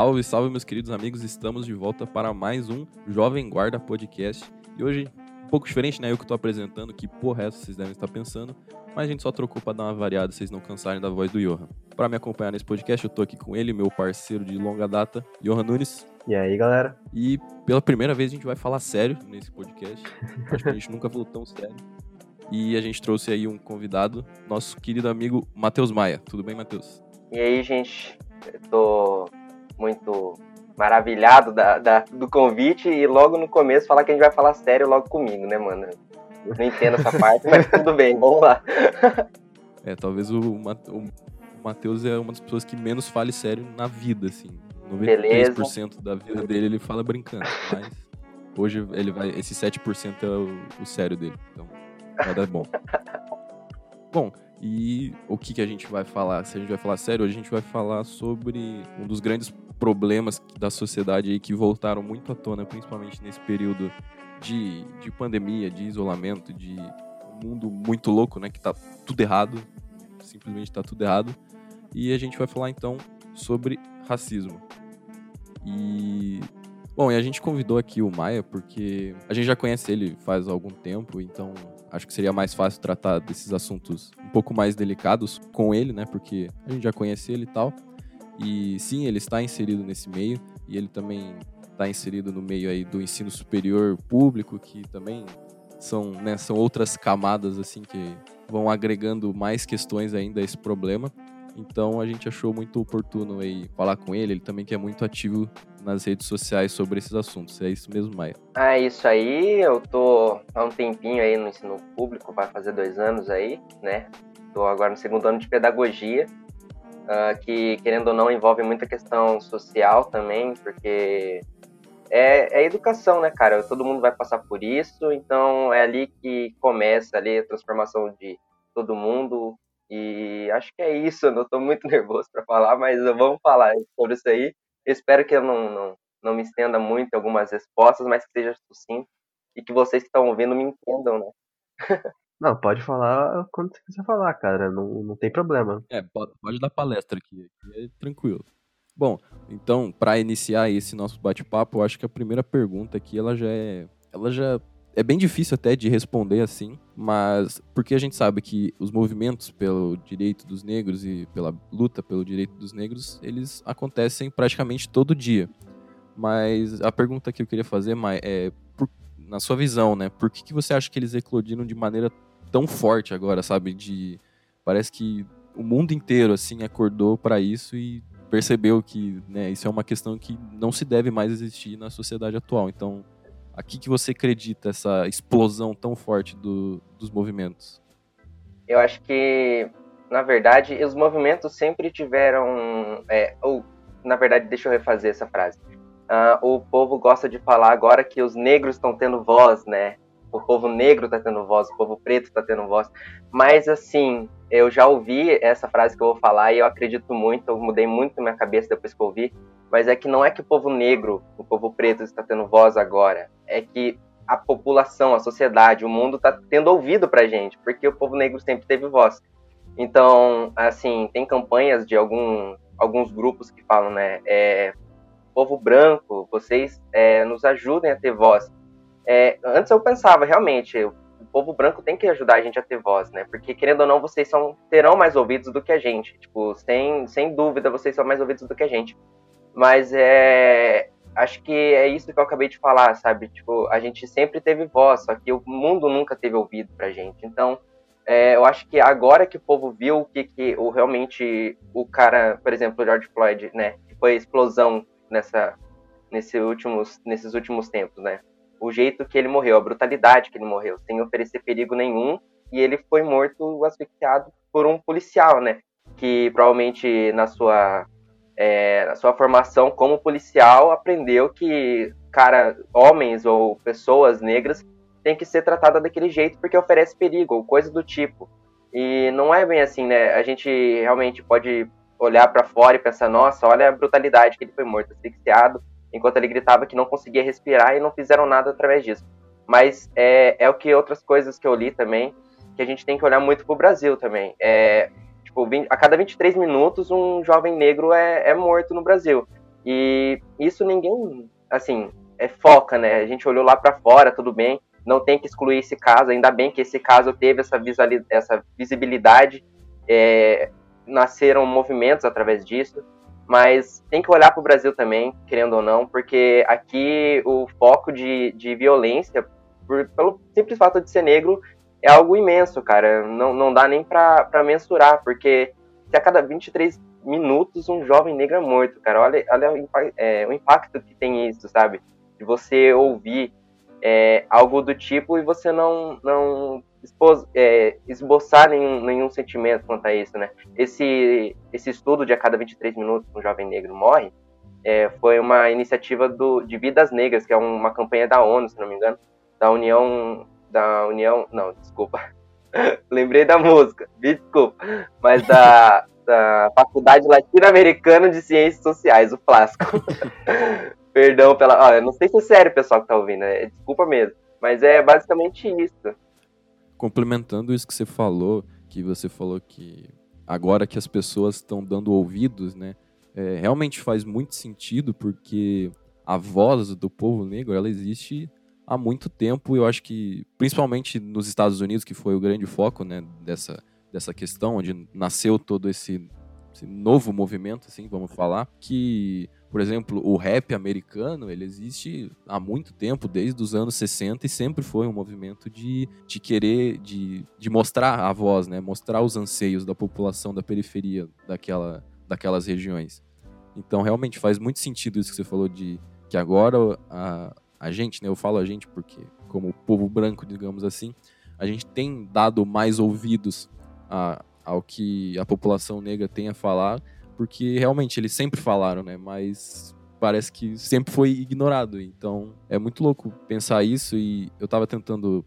Salve, salve, meus queridos amigos. Estamos de volta para mais um Jovem Guarda Podcast. E hoje, um pouco diferente, né? Eu que estou apresentando, que porra é essa vocês devem estar pensando. Mas a gente só trocou para dar uma variada, vocês não cansarem da voz do Johan. Para me acompanhar nesse podcast, eu tô aqui com ele, meu parceiro de longa data, Johan Nunes. E aí, galera? E pela primeira vez a gente vai falar sério nesse podcast. Acho que a gente nunca falou tão sério. E a gente trouxe aí um convidado, nosso querido amigo Matheus Maia. Tudo bem, Matheus? E aí, gente? Eu tô muito maravilhado da, da, do convite e logo no começo falar que a gente vai falar sério logo comigo, né, mano? Não entendo essa parte, mas tudo bem, vamos lá. É, talvez o, o Matheus é uma das pessoas que menos fale sério na vida, assim. 93% Beleza. da vida dele ele fala brincando, mas hoje ele vai, esse 7% é o, o sério dele, então vai dar bom. Bom, e o que, que a gente vai falar? Se a gente vai falar sério, hoje a gente vai falar sobre um dos grandes problemas da sociedade aí que voltaram muito à tona, principalmente nesse período de, de pandemia, de isolamento, de um mundo muito louco, né? Que tá tudo errado, simplesmente tá tudo errado. E a gente vai falar então sobre racismo. E bom, e a gente convidou aqui o Maia porque a gente já conhece ele faz algum tempo, então acho que seria mais fácil tratar desses assuntos um pouco mais delicados com ele, né? Porque a gente já conhece ele e tal. E sim, ele está inserido nesse meio e ele também está inserido no meio aí do ensino superior público, que também são, né, são outras camadas assim que vão agregando mais questões ainda a esse problema. Então a gente achou muito oportuno aí falar com ele, ele também que é muito ativo nas redes sociais sobre esses assuntos. É isso mesmo, Maia? Ah, isso aí, eu tô há um tempinho aí no ensino público, vai fazer dois anos aí, né? Tô agora no segundo ano de pedagogia, uh, que querendo ou não envolve muita questão social também, porque é, é educação, né, cara? Todo mundo vai passar por isso, então é ali que começa ali a transformação de todo mundo, e acho que é isso. Eu estou muito nervoso para falar, mas vamos falar sobre isso aí. Espero que eu não, não, não me estenda muito em algumas respostas, mas que seja sucinto e que vocês que estão ouvindo me entendam, né? Não, pode falar quando você quiser falar, cara. Não, não tem problema. É, pode, pode dar palestra aqui, aqui é tranquilo. Bom, então, para iniciar esse nosso bate-papo, eu acho que a primeira pergunta aqui, ela já é, ela já é bem difícil até de responder assim, mas porque a gente sabe que os movimentos pelo direito dos negros e pela luta pelo direito dos negros, eles acontecem praticamente todo dia. Mas a pergunta que eu queria fazer é, por, na sua visão, né? Por que, que você acha que eles eclodiram de maneira tão forte agora, sabe? De parece que o mundo inteiro assim acordou para isso e percebeu que, né, isso é uma questão que não se deve mais existir na sociedade atual. Então, a que, que você acredita essa explosão tão forte do, dos movimentos? Eu acho que, na verdade, os movimentos sempre tiveram. É, ou, na verdade, deixa eu refazer essa frase. Uh, o povo gosta de falar agora que os negros estão tendo voz, né? O povo negro está tendo voz, o povo preto está tendo voz. Mas, assim, eu já ouvi essa frase que eu vou falar e eu acredito muito, eu mudei muito minha cabeça depois que eu ouvi mas é que não é que o povo negro, o povo preto está tendo voz agora, é que a população, a sociedade, o mundo está tendo ouvido para gente, porque o povo negro sempre teve voz. Então, assim, tem campanhas de algum, alguns grupos que falam, né, é, povo branco, vocês é, nos ajudem a ter voz. É, antes eu pensava, realmente, o povo branco tem que ajudar a gente a ter voz, né? Porque, querendo ou não, vocês são, terão mais ouvidos do que a gente. Tipo, sem, sem dúvida, vocês são mais ouvidos do que a gente. Mas é. Acho que é isso que eu acabei de falar, sabe? Tipo, a gente sempre teve voz, só que o mundo nunca teve ouvido pra gente. Então, é, eu acho que agora que o povo viu o que, que o, realmente o cara, por exemplo, o George Floyd, né? Que foi explosão nessa, nesse últimos, nesses últimos tempos, né? O jeito que ele morreu, a brutalidade que ele morreu, sem oferecer perigo nenhum, e ele foi morto asfixiado por um policial, né? Que provavelmente na sua é, na sua formação como policial, aprendeu que, cara, homens ou pessoas negras têm que ser tratadas daquele jeito porque oferece perigo ou coisa do tipo. E não é bem assim, né? A gente realmente pode olhar para fora e pensar, nossa, olha a brutalidade que ele foi morto, asfixiado, enquanto ele gritava que não conseguia respirar e não fizeram nada através disso. Mas é, é o que outras coisas que eu li também, que a gente tem que olhar muito pro Brasil também. É, Tipo, a cada 23 minutos um jovem negro é, é morto no Brasil. E isso ninguém, assim, é foca, né? A gente olhou lá para fora, tudo bem, não tem que excluir esse caso, ainda bem que esse caso teve essa, essa visibilidade, é, nasceram movimentos através disso, mas tem que olhar para o Brasil também, querendo ou não, porque aqui o foco de, de violência, por, pelo simples fato de ser negro, é algo imenso, cara. Não, não dá nem para mensurar, porque se a cada 23 minutos um jovem negro é morto, cara. Olha, olha o, é, o impacto que tem isso, sabe? De você ouvir é, algo do tipo e você não, não expos, é, esboçar nenhum, nenhum sentimento quanto a isso, né? Esse, esse estudo de a cada 23 minutos um jovem negro morre é, foi uma iniciativa do, de Vidas Negras, que é uma campanha da ONU, se não me engano, da União, da União, não, desculpa, lembrei da música, desculpa, mas da, da Faculdade Latino-Americana de Ciências Sociais, o Flasco. Perdão pela. Olha, não sei se é sério o pessoal que tá ouvindo, né? desculpa mesmo. Mas é basicamente isso. Complementando isso que você falou, que você falou que agora que as pessoas estão dando ouvidos, né? É, realmente faz muito sentido, porque a voz do povo negro, ela existe há muito tempo, eu acho que, principalmente nos Estados Unidos, que foi o grande foco, né, dessa, dessa questão, onde nasceu todo esse, esse novo movimento, assim, vamos falar, que por exemplo, o rap americano, ele existe há muito tempo, desde os anos 60, e sempre foi um movimento de, de querer, de, de mostrar a voz, né? Mostrar os anseios da população da periferia daquela, daquelas regiões. Então, realmente, faz muito sentido isso que você falou de que agora a, a gente, né? Eu falo a gente porque, como povo branco, digamos assim, a gente tem dado mais ouvidos a, ao que a população negra tem a falar, porque realmente eles sempre falaram, né? Mas parece que sempre foi ignorado. Então é muito louco pensar isso e eu tava tentando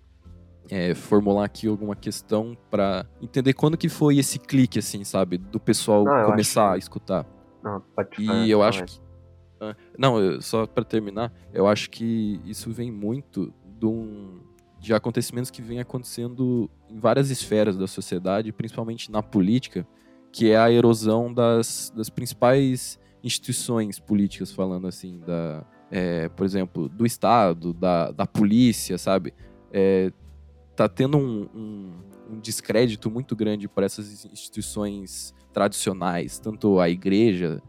é, formular aqui alguma questão para entender quando que foi esse clique, assim, sabe? Do pessoal não, começar a escutar. Não, pode E eu acho que. Ah, não, só para terminar, eu acho que isso vem muito de, um, de acontecimentos que vem acontecendo em várias esferas da sociedade, principalmente na política, que é a erosão das, das principais instituições políticas, falando assim, da, é, por exemplo, do Estado, da, da polícia, sabe? É, tá tendo um, um, um descrédito muito grande para essas instituições tradicionais, tanto a igreja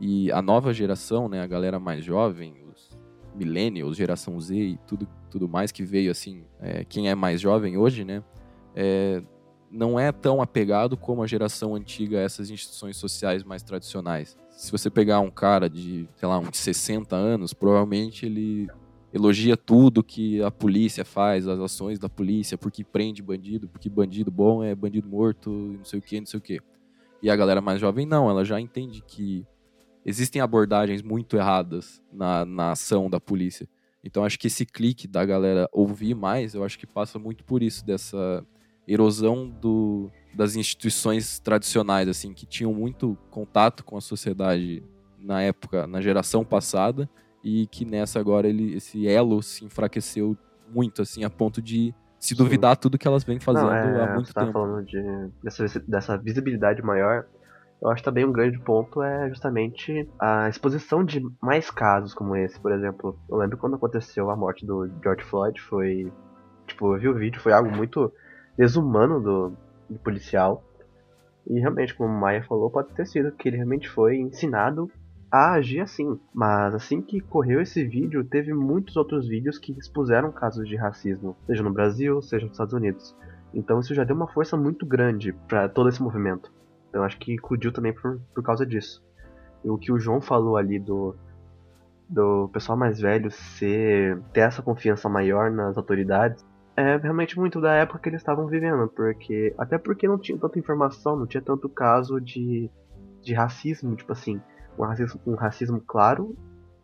e a nova geração, né, a galera mais jovem, os millennials, geração Z e tudo, tudo mais que veio assim, é, quem é mais jovem hoje, né, é, não é tão apegado como a geração antiga a essas instituições sociais mais tradicionais. Se você pegar um cara de, sei lá, uns 60 anos, provavelmente ele elogia tudo que a polícia faz, as ações da polícia, porque prende bandido, porque bandido bom é bandido morto, não sei o que, não sei o que. E a galera mais jovem não, ela já entende que existem abordagens muito erradas na, na ação da polícia. Então acho que esse clique da galera ouvir mais, eu acho que passa muito por isso, dessa erosão do, das instituições tradicionais, assim, que tinham muito contato com a sociedade na época, na geração passada, e que nessa agora ele, esse elo se enfraqueceu muito, assim, a ponto de se duvidar Sim. tudo que elas vêm fazendo Não, é, há muito você tá tempo. falando de, dessa, dessa visibilidade maior. Eu acho também um grande ponto é justamente a exposição de mais casos como esse. Por exemplo, eu lembro quando aconteceu a morte do George Floyd, foi. Tipo, eu vi o vídeo, foi algo muito desumano do, do policial. E realmente, como o Maia falou, pode ter sido que ele realmente foi ensinado a agir assim. Mas assim que correu esse vídeo, teve muitos outros vídeos que expuseram casos de racismo, seja no Brasil, seja nos Estados Unidos. Então isso já deu uma força muito grande para todo esse movimento. Então acho que eclodiu também por, por causa disso. E o que o João falou ali do, do pessoal mais velho ser ter essa confiança maior nas autoridades é realmente muito da época que eles estavam vivendo, porque até porque não tinha tanta informação, não tinha tanto caso de, de racismo, tipo assim, um racismo, um racismo claro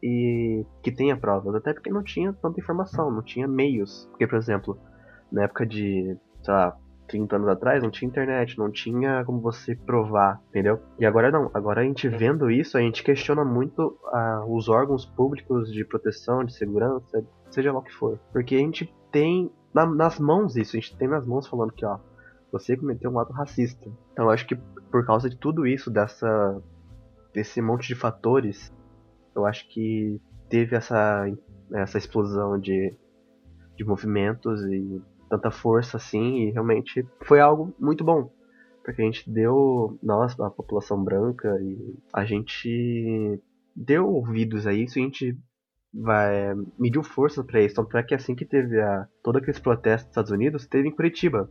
e que tenha provas, até porque não tinha tanta informação, não tinha meios. Porque, por exemplo, na época de, sei lá, 30 anos atrás, não tinha internet, não tinha como você provar, entendeu? E agora não, agora a gente vendo isso, a gente questiona muito uh, os órgãos públicos de proteção, de segurança, seja lá o que for. Porque a gente tem na, nas mãos isso, a gente tem nas mãos falando que, ó, você cometeu um ato racista. Então eu acho que por causa de tudo isso, dessa desse monte de fatores, eu acho que teve essa, essa explosão de, de movimentos e tanta força assim, e realmente foi algo muito bom. Porque a gente deu, nós, a população branca, e a gente deu ouvidos a isso e a gente vai, mediu força para isso. Tanto é que assim que teve a, todo aqueles protestos nos Estados Unidos, teve em Curitiba.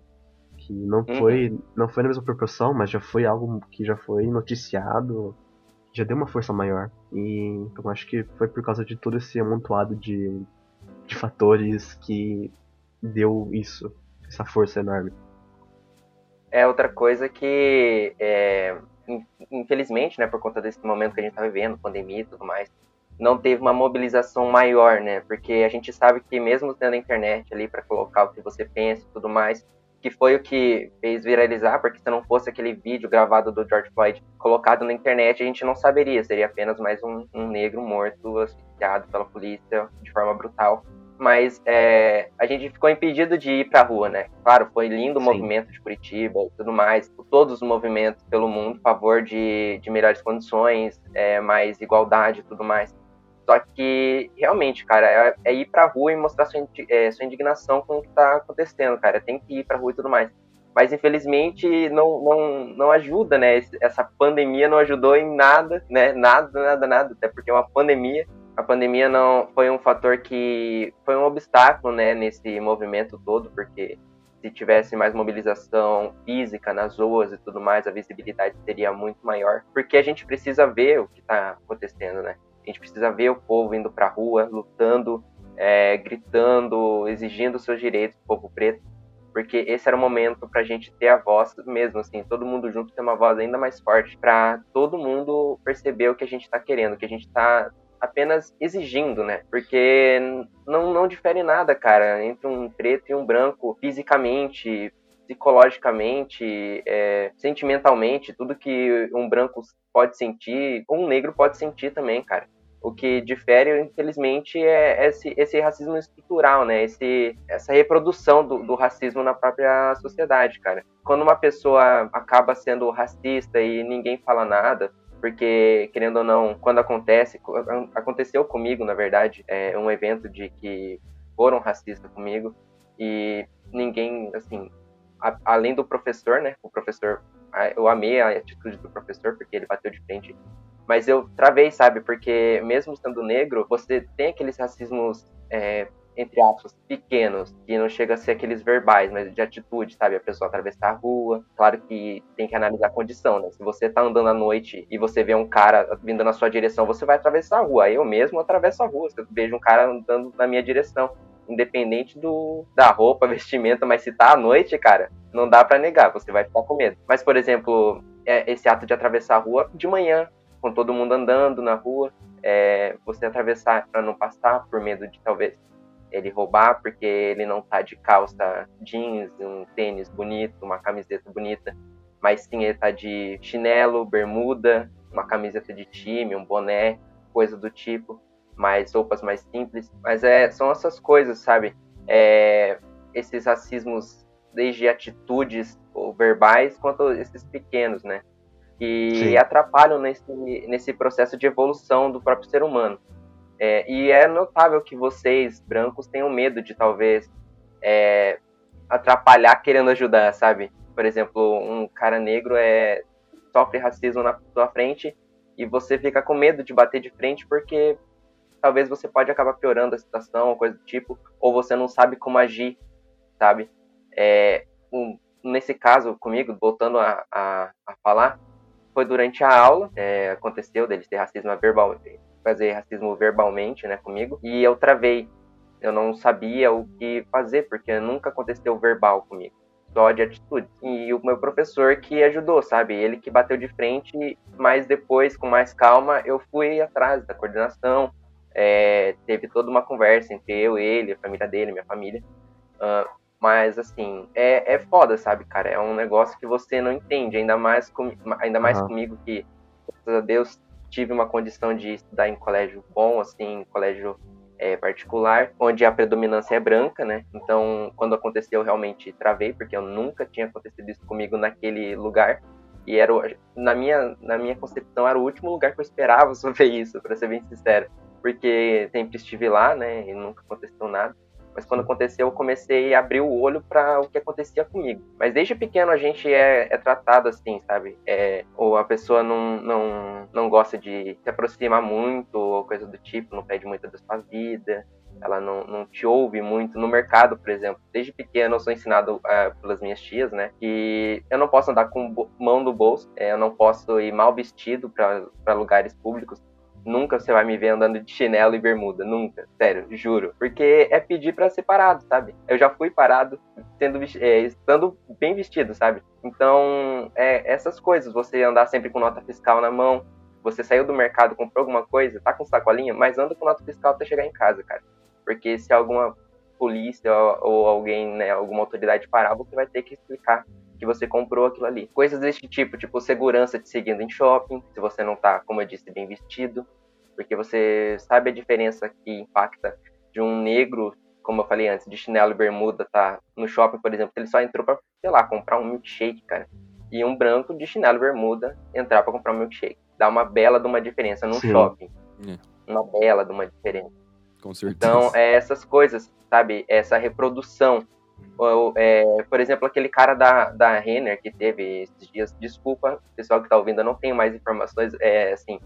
Que não uhum. foi, não foi na mesma proporção, mas já foi algo que já foi noticiado, já deu uma força maior. E então acho que foi por causa de todo esse amontoado de, de fatores que deu isso, essa força enorme. É outra coisa que, é, infelizmente, né, por conta desse momento que a gente está vivendo, pandemia e tudo mais, não teve uma mobilização maior, né? Porque a gente sabe que mesmo tendo a internet ali para colocar o que você pensa e tudo mais, que foi o que fez viralizar, porque se não fosse aquele vídeo gravado do George Floyd colocado na internet, a gente não saberia, seria apenas mais um, um negro morto, asfixiado pela polícia de forma brutal mas é, a gente ficou impedido de ir para a rua, né? Claro, foi lindo o Sim. movimento de Curitiba e tudo mais, todos os movimentos pelo mundo a favor de, de melhores condições, é, mais igualdade e tudo mais. Só que, realmente, cara, é, é ir pra rua e mostrar sua, é, sua indignação com o que tá acontecendo, cara. Tem que ir pra rua e tudo mais. Mas, infelizmente, não, não, não ajuda, né? Essa pandemia não ajudou em nada, né? Nada, nada, nada. Até porque é uma pandemia a pandemia não foi um fator que foi um obstáculo, né, nesse movimento todo, porque se tivesse mais mobilização física nas ruas e tudo mais, a visibilidade seria muito maior, porque a gente precisa ver o que está acontecendo, né? A gente precisa ver o povo indo para a rua, lutando, é, gritando, exigindo seus direitos, o povo preto, porque esse era o momento para a gente ter a voz mesmo, assim, todo mundo junto ter uma voz ainda mais forte, para todo mundo perceber o que a gente está querendo, o que a gente está apenas exigindo, né? Porque não, não difere nada, cara, entre um preto e um branco fisicamente, psicologicamente, é, sentimentalmente, tudo que um branco pode sentir, um negro pode sentir também, cara. O que difere, infelizmente, é esse, esse racismo estrutural, né? Esse, essa reprodução do, do, racismo na própria sociedade, cara. Quando uma pessoa acaba sendo racista e ninguém fala nada, porque querendo ou não, quando acontece, aconteceu comigo, na verdade, é um evento de que foram racistas comigo e ninguém, assim, a, além do professor, né? O professor, eu amei a atitude do professor porque ele bateu de frente, mas eu travei, sabe? Porque mesmo sendo negro, você tem aqueles racismos é, entre aspas, pequenos, que não chega a ser aqueles verbais, mas de atitude, sabe? A pessoa atravessar a rua. Claro que tem que analisar a condição, né? Se você tá andando à noite e você vê um cara vindo na sua direção, você vai atravessar a rua. Eu mesmo atravesso a rua. Se eu vejo um cara andando na minha direção, independente do da roupa, vestimenta, mas se tá à noite, cara, não dá para negar, você vai ficar com medo. Mas, por exemplo, é esse ato de atravessar a rua de manhã, com todo mundo andando na rua, é, você atravessar para não passar por medo de talvez ele roubar porque ele não tá de calça jeans, um tênis bonito, uma camiseta bonita, mas sim ele tá de chinelo, bermuda, uma camiseta de time, um boné, coisa do tipo, mais roupas mais simples. Mas é, são essas coisas, sabe? É, esses racismos, desde atitudes ou verbais, quanto esses pequenos, né? Que sim. atrapalham nesse, nesse processo de evolução do próprio ser humano. É, e é notável que vocês, brancos, tenham medo de talvez é, atrapalhar querendo ajudar, sabe? Por exemplo, um cara negro é, sofre racismo na sua frente e você fica com medo de bater de frente porque talvez você pode acabar piorando a situação ou coisa do tipo, ou você não sabe como agir, sabe? É, um, nesse caso comigo, voltando a, a, a, falar, foi durante a aula, é, aconteceu dele ter racismo verbal, fazer racismo verbalmente, né, comigo, e eu travei. Eu não sabia o que fazer, porque nunca aconteceu verbal comigo, só de atitude. E o meu professor que ajudou, sabe? Ele que bateu de frente, mas depois, com mais calma, eu fui atrás da coordenação. É, teve toda uma conversa entre eu, ele, a família dele, minha família. Uh, mas, assim, é, é foda, sabe, cara? É um negócio que você não entende, ainda mais, com, ainda mais uhum. comigo, que, graças a Deus, tive uma condição de estudar em colégio bom, assim, colégio é, particular, onde a predominância é branca, né? Então, quando aconteceu, eu realmente travei, porque eu nunca tinha acontecido isso comigo naquele lugar. E era, na minha, na minha concepção, era o último lugar que eu esperava sobre isso, para ser bem sincero. Porque sempre estive lá, né, e nunca aconteceu nada. Mas quando aconteceu, eu comecei a abrir o olho para o que acontecia comigo. Mas desde pequeno a gente é, é tratado assim, sabe? É, ou a pessoa não, não, não gosta de se aproximar muito, ou coisa do tipo, não pede muito da sua vida ela não, não te ouve muito no mercado, por exemplo. Desde pequeno eu sou ensinado uh, pelas minhas tias, né, que eu não posso andar com mão no bolso, é, eu não posso ir mal vestido para lugares públicos. Nunca você vai me ver andando de chinelo e bermuda, nunca, sério, juro. Porque é pedir para ser parado, sabe? Eu já fui parado sendo, é, estando bem vestido, sabe? Então, é, essas coisas, você andar sempre com nota fiscal na mão, você saiu do mercado, comprou alguma coisa, tá com sacolinha, mas anda com nota fiscal até chegar em casa, cara porque se alguma polícia ou alguém, né, alguma autoridade parar, você vai ter que explicar que você comprou aquilo ali. Coisas desse tipo, tipo segurança te seguindo em shopping, se você não tá, como eu disse, bem vestido, porque você sabe a diferença que impacta de um negro, como eu falei antes, de chinelo e bermuda, tá no shopping, por exemplo, ele só entrou para, sei lá, comprar um milkshake, cara. E um branco de chinelo e bermuda entrar para comprar um milkshake. Dá uma bela de uma diferença num Sim. shopping. É. Uma bela de uma diferença. Com certeza. Então, é essas coisas, sabe? Essa reprodução. É, por exemplo, aquele cara da, da Renner que teve esses dias. Desculpa, pessoal que tá ouvindo, eu não tenho mais informações, é, assim,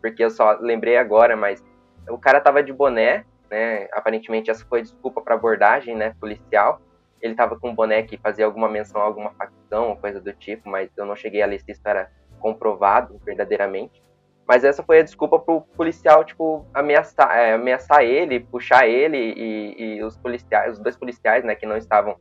porque eu só lembrei agora, mas o cara tava de boné, né? Aparentemente essa foi desculpa para abordagem, né? Policial. Ele tava com um boné que fazia alguma menção a alguma facção coisa do tipo, mas eu não cheguei a ler se isso era comprovado verdadeiramente. Mas essa foi a desculpa pro policial, tipo, ameaçar, é, ameaçar ele, puxar ele e, e, os policiais, os dois policiais, né, que não estavam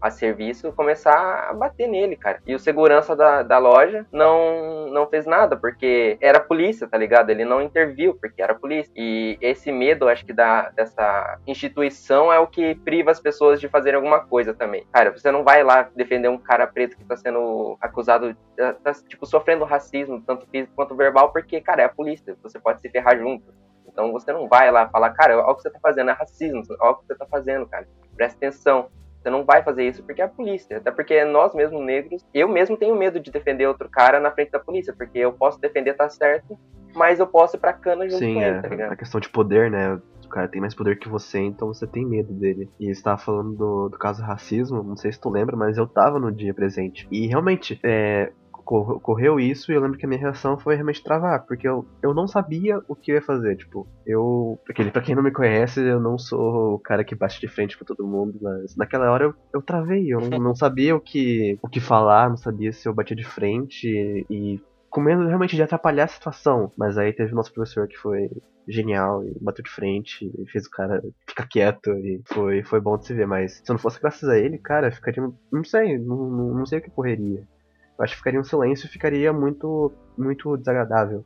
a serviço começar a bater nele, cara. E o segurança da, da loja não, não fez nada, porque era polícia, tá ligado? Ele não interviu, porque era polícia. E esse medo, acho que da, dessa instituição é o que priva as pessoas de fazerem alguma coisa também. Cara, você não vai lá defender um cara preto que tá sendo acusado, tá, tipo, sofrendo racismo, tanto físico quanto verbal, porque, cara, é a polícia. Você pode se ferrar junto. Então você não vai lá falar, cara, olha o que você tá fazendo, é racismo, olha o que você tá fazendo, cara. Presta atenção. Você não vai fazer isso porque é a polícia. Até porque nós mesmos negros, eu mesmo tenho medo de defender outro cara na frente da polícia, porque eu posso defender tá certo, mas eu posso ir pra cana junto Sim, com ele, é, tá ligado? A questão de poder, né? O cara tem mais poder que você, então você tem medo dele. E você tava falando do, do caso do racismo, não sei se tu lembra, mas eu tava no dia presente. E realmente, é, ocorreu isso e eu lembro que a minha reação foi realmente travar, porque eu, eu não sabia o que eu ia fazer. Tipo, eu. Porque, pra quem não me conhece, eu não sou o cara que bate de frente com todo mundo, mas naquela hora eu, eu travei, eu não, não sabia o que, o que falar, não sabia se eu batia de frente e com medo realmente de atrapalhar a situação. Mas aí teve o nosso professor que foi genial e bateu de frente e fez o cara ficar quieto e foi, foi bom de se ver. Mas se não fosse graças a ele, cara, ficaria. Não sei, não, não sei o que correria eu acho que ficaria um silêncio e ficaria muito, muito desagradável.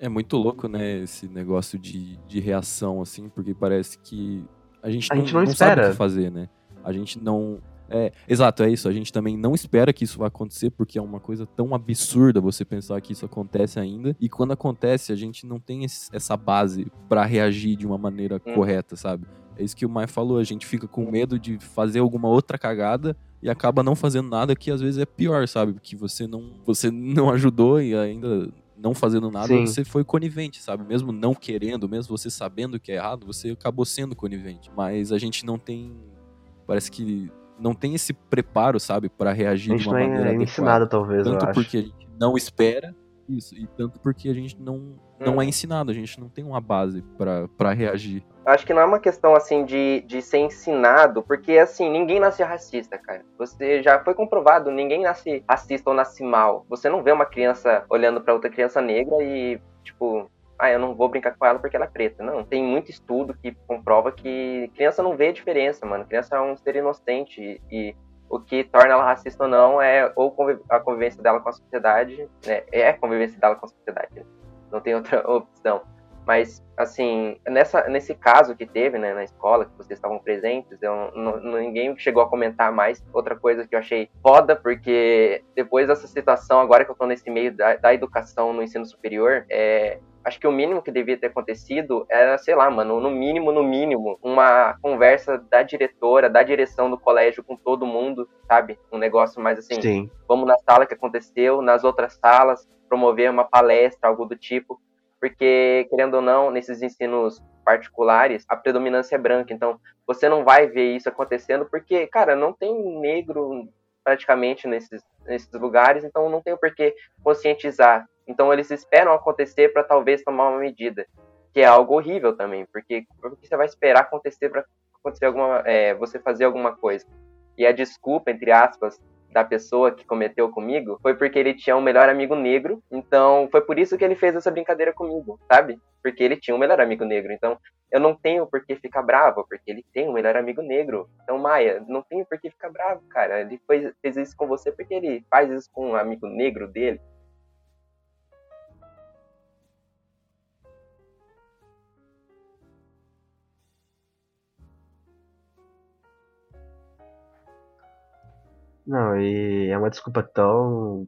É muito louco, né, esse negócio de, de reação, assim, porque parece que a gente, a não, gente não, não espera. sabe o que fazer, né? A gente não. É, exato, é isso. A gente também não espera que isso vá acontecer, porque é uma coisa tão absurda você pensar que isso acontece ainda. E quando acontece, a gente não tem esse, essa base para reagir de uma maneira hum. correta, sabe? É isso que o Mai falou. A gente fica com medo de fazer alguma outra cagada e acaba não fazendo nada que às vezes é pior, sabe? Porque você não, você não ajudou e ainda não fazendo nada, Sim. você foi conivente, sabe? Mesmo não querendo, mesmo você sabendo que é errado, você acabou sendo conivente. Mas a gente não tem. Parece que não tem esse preparo, sabe, para reagir de uma é maneira é ensinado, talvez, Tanto porque a gente não espera isso, e tanto porque a gente não, não é hum. ensinado, a gente não tem uma base para reagir. Acho que não é uma questão assim de, de ser ensinado, porque assim, ninguém nasce racista, cara. Você já foi comprovado, ninguém nasce racista ou nasce mal. Você não vê uma criança olhando para outra criança negra e, tipo, ah, eu não vou brincar com ela porque ela é preta. Não, tem muito estudo que comprova que criança não vê a diferença, mano. Criança é um ser inocente e o que torna ela racista ou não é ou a convivência dela com a sociedade, né? É a convivência dela com a sociedade. Né? Não tem outra opção. Mas, assim, nessa, nesse caso que teve né, na escola, que vocês estavam presentes, eu, não, ninguém chegou a comentar mais. Outra coisa que eu achei foda, porque depois dessa situação, agora que eu tô nesse meio da, da educação no ensino superior, é, acho que o mínimo que devia ter acontecido era, sei lá, mano, no mínimo, no mínimo, uma conversa da diretora, da direção do colégio com todo mundo, sabe? Um negócio mais assim, Sim. vamos na sala que aconteceu, nas outras salas, promover uma palestra, algo do tipo, porque, querendo ou não, nesses ensinos particulares, a predominância é branca, então você não vai ver isso acontecendo porque, cara, não tem negro praticamente nesses, nesses lugares, então não tem o porquê conscientizar. Então eles esperam acontecer para talvez tomar uma medida, que é algo horrível também, porque, você vai esperar acontecer para acontecer alguma, é, você fazer alguma coisa. E a desculpa, entre aspas, da pessoa que cometeu comigo foi porque ele tinha um melhor amigo negro. Então, foi por isso que ele fez essa brincadeira comigo, sabe? Porque ele tinha um melhor amigo negro. Então, eu não tenho por que ficar bravo, porque ele tem um melhor amigo negro. Então, Maia, não tenho por que ficar bravo, cara. Ele fez, fez isso com você porque ele faz isso com um amigo negro dele. Não, e é uma desculpa tão.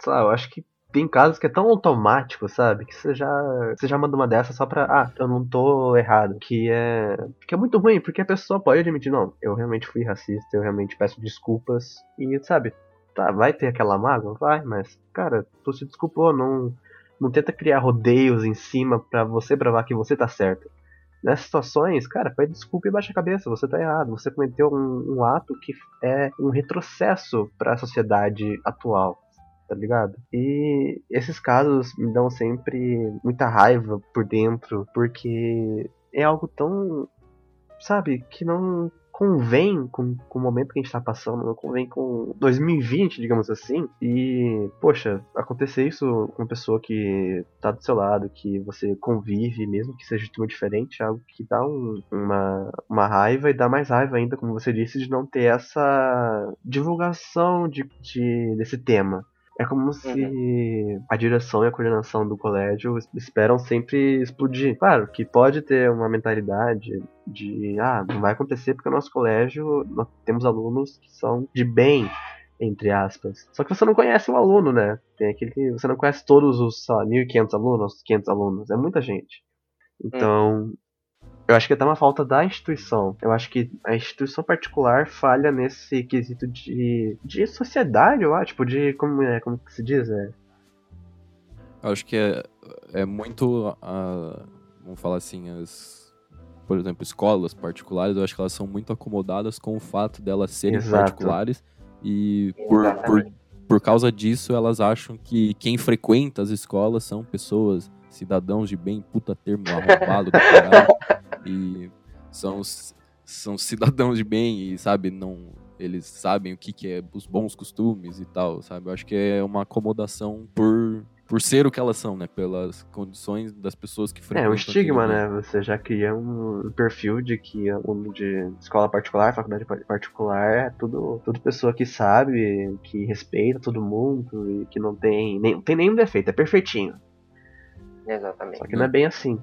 Sei lá, eu acho que tem casos que é tão automático, sabe? Que você já, você já manda uma dessa só pra. Ah, eu não tô errado. Que é. Que é muito ruim, porque a pessoa pode admitir, não, eu realmente fui racista, eu realmente peço desculpas. E, sabe, tá, vai ter aquela mágoa? Vai, mas, cara, tu se desculpou, não. Não tenta criar rodeios em cima pra você provar que você tá certo nessas situações, cara, pede desculpa e baixa a cabeça, você tá errado, você cometeu um, um ato que é um retrocesso para a sociedade atual. Tá ligado? E esses casos me dão sempre muita raiva por dentro, porque é algo tão, sabe, que não convém com, com o momento que a gente tá passando, não convém com 2020, digamos assim. E, poxa, acontecer isso com uma pessoa que tá do seu lado, que você convive, mesmo que seja de uma diferente, é algo que dá um, uma, uma raiva e dá mais raiva ainda, como você disse, de não ter essa divulgação de, de desse tema. É como se uhum. a direção e a coordenação do colégio esperam sempre explodir. Claro que pode ter uma mentalidade de ah, não vai acontecer porque o nosso colégio nós temos alunos que são de bem, entre aspas. Só que você não conhece o aluno, né? Tem aquele que você não conhece todos os, sei lá, 1.500 alunos, 500 alunos, é muita gente. Então. Eu acho que é até uma falta da instituição. Eu acho que a instituição particular falha nesse quesito de, de sociedade, eu acho, tipo, de. Como, é, como que se diz? É. Eu acho que é, é muito. Uh, vamos falar assim, as. Por exemplo, escolas particulares, eu acho que elas são muito acomodadas com o fato delas serem Exato. particulares. E por, por, por causa disso, elas acham que quem frequenta as escolas são pessoas cidadãos de bem, puta termo arrombado do caralho. E são, são cidadãos de bem e, sabe, não. Eles sabem o que, que é os bons costumes e tal, sabe? Eu acho que é uma acomodação por, por ser o que elas são, né? Pelas condições das pessoas que frequentam. É, um estigma, né? Você já cria um perfil de que aluno de escola particular, faculdade particular, é tudo, tudo pessoa que sabe, que respeita todo mundo e que não tem, nem, tem nenhum defeito, é perfeitinho. Exatamente. Só que não é bem assim.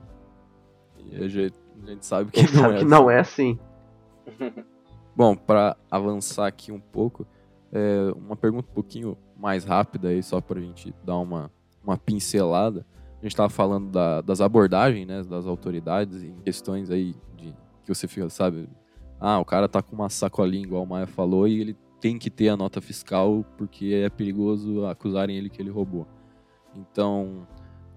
E a gente, a gente sabe que, não, sabe é que assim. não é assim. Bom, para avançar aqui um pouco, é uma pergunta um pouquinho mais rápida aí, só pra gente dar uma, uma pincelada. A gente tava falando da, das abordagens, né, das autoridades em questões aí de que você fica, sabe, ah, o cara tá com uma sacolinha, igual o Maia falou, e ele tem que ter a nota fiscal porque é perigoso acusarem ele que ele roubou. Então,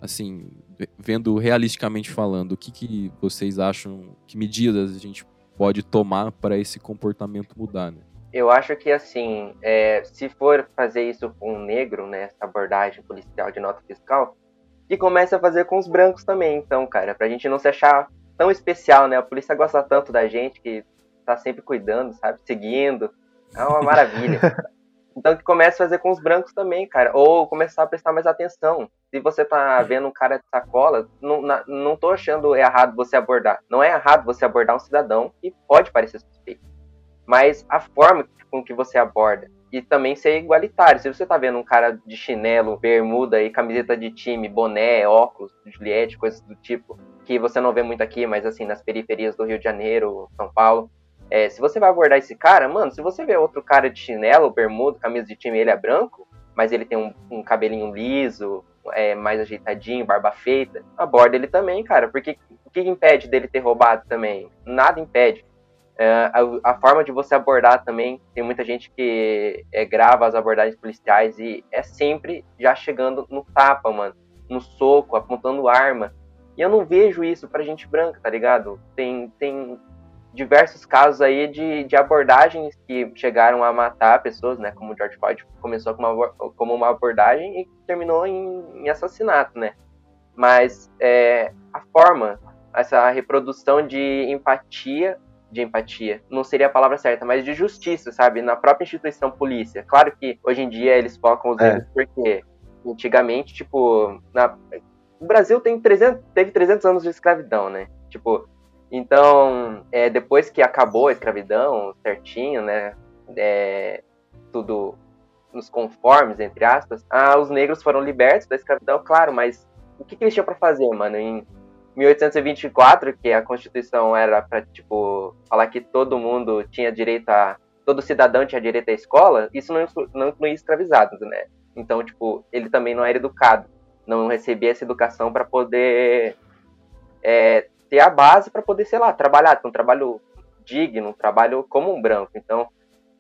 assim, vendo realisticamente falando, o que, que vocês acham, que medidas a gente pode tomar para esse comportamento mudar, né? Eu acho que, assim, é, se for fazer isso com um negro, né, essa abordagem policial de nota fiscal, que comece a fazer com os brancos também, então, cara, pra gente não se achar tão especial, né? A polícia gosta tanto da gente que tá sempre cuidando, sabe? Seguindo. É uma maravilha. Então que comece a fazer com os brancos também, cara. Ou começar a prestar mais atenção. Se você tá vendo um cara de sacola, não, não tô achando errado você abordar. Não é errado você abordar um cidadão que pode parecer suspeito. Mas a forma com que você aborda. E também ser igualitário. Se você tá vendo um cara de chinelo, bermuda e camiseta de time, boné, óculos, Juliette, coisas do tipo, que você não vê muito aqui, mas assim, nas periferias do Rio de Janeiro, São Paulo, é, se você vai abordar esse cara, mano, se você vê outro cara de chinelo, bermuda, camisa de time, ele é branco, mas ele tem um, um cabelinho liso, é, mais ajeitadinho, barba feita, aborda ele também, cara. Porque o que impede dele ter roubado também? Nada impede. É, a, a, forma de você abordar também, tem muita gente que é, grava as abordagens policiais e é sempre já chegando no tapa, mano. No soco, apontando arma. E eu não vejo isso pra gente branca, tá ligado? Tem, tem diversos casos aí de, de abordagens que chegaram a matar pessoas, né? Como o George Floyd começou como uma, como uma abordagem e terminou em, em assassinato, né? Mas é, a forma, essa reprodução de empatia, de empatia, não seria a palavra certa, mas de justiça, sabe? Na própria instituição polícia. Claro que hoje em dia eles focam os é. porque antigamente, tipo, na, o Brasil tem 300, teve 300 anos de escravidão, né? Tipo, então, é, depois que acabou a escravidão, certinho, né? É, tudo nos conformes, entre aspas, ah, os negros foram libertos da escravidão, claro, mas o que, que eles tinham para fazer, mano? Em 1824, que a Constituição era para tipo, falar que todo mundo tinha direito a. todo cidadão tinha direito à escola, isso não, não incluía escravizados, né? Então, tipo, ele também não era educado, não recebia essa educação para poder é, ter a base para poder, sei lá, trabalhar, ter um trabalho digno, um trabalho como um branco. Então,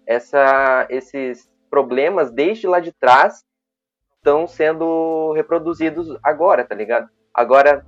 essa, esses problemas desde lá de trás estão sendo reproduzidos agora, tá ligado? Agora,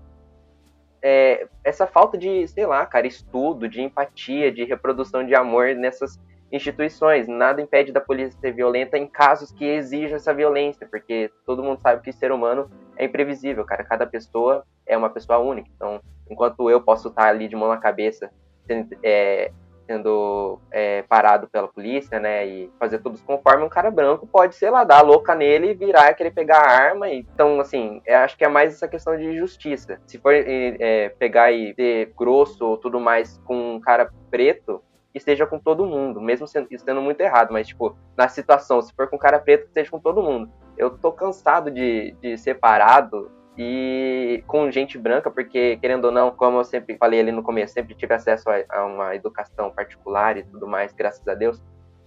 é, essa falta de, sei lá, cara, estudo, de empatia, de reprodução de amor nessas instituições. Nada impede da polícia ser violenta em casos que exijam essa violência, porque todo mundo sabe que ser humano é imprevisível, cara. Cada pessoa é uma pessoa única. Então, enquanto eu posso estar ali de mão na cabeça, sendo, é, sendo é, parado pela polícia, né, e fazer tudo conforme, um cara branco pode, sei lá, dar louca nele e virar, querer pegar a arma. Então, assim, acho que é mais essa questão de justiça. Se for é, pegar e ser grosso ou tudo mais com um cara preto, esteja com todo mundo, mesmo sendo, sendo muito errado, mas, tipo, na situação, se for com cara preto, esteja com todo mundo. Eu tô cansado de, de ser parado e com gente branca, porque, querendo ou não, como eu sempre falei ali no começo, sempre tive acesso a, a uma educação particular e tudo mais, graças a Deus,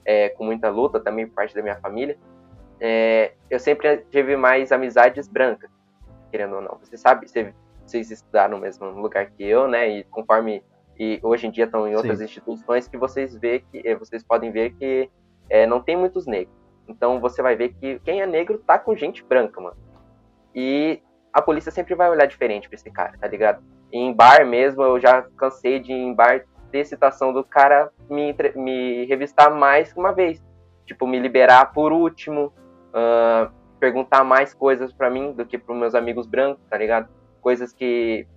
é, com muita luta também por parte da minha família, é, eu sempre tive mais amizades brancas, querendo ou não. Você sabe, você, vocês estudaram no mesmo lugar que eu, né, e conforme e hoje em dia estão em outras Sim. instituições que vocês vê que eh, vocês podem ver que é, não tem muitos negros. Então você vai ver que quem é negro tá com gente branca, mano. E a polícia sempre vai olhar diferente pra esse cara, tá ligado? Em bar mesmo, eu já cansei de em bar ter citação do cara me, me revistar mais que uma vez. Tipo, me liberar por último, uh, perguntar mais coisas para mim do que pros meus amigos brancos, tá ligado? Coisas que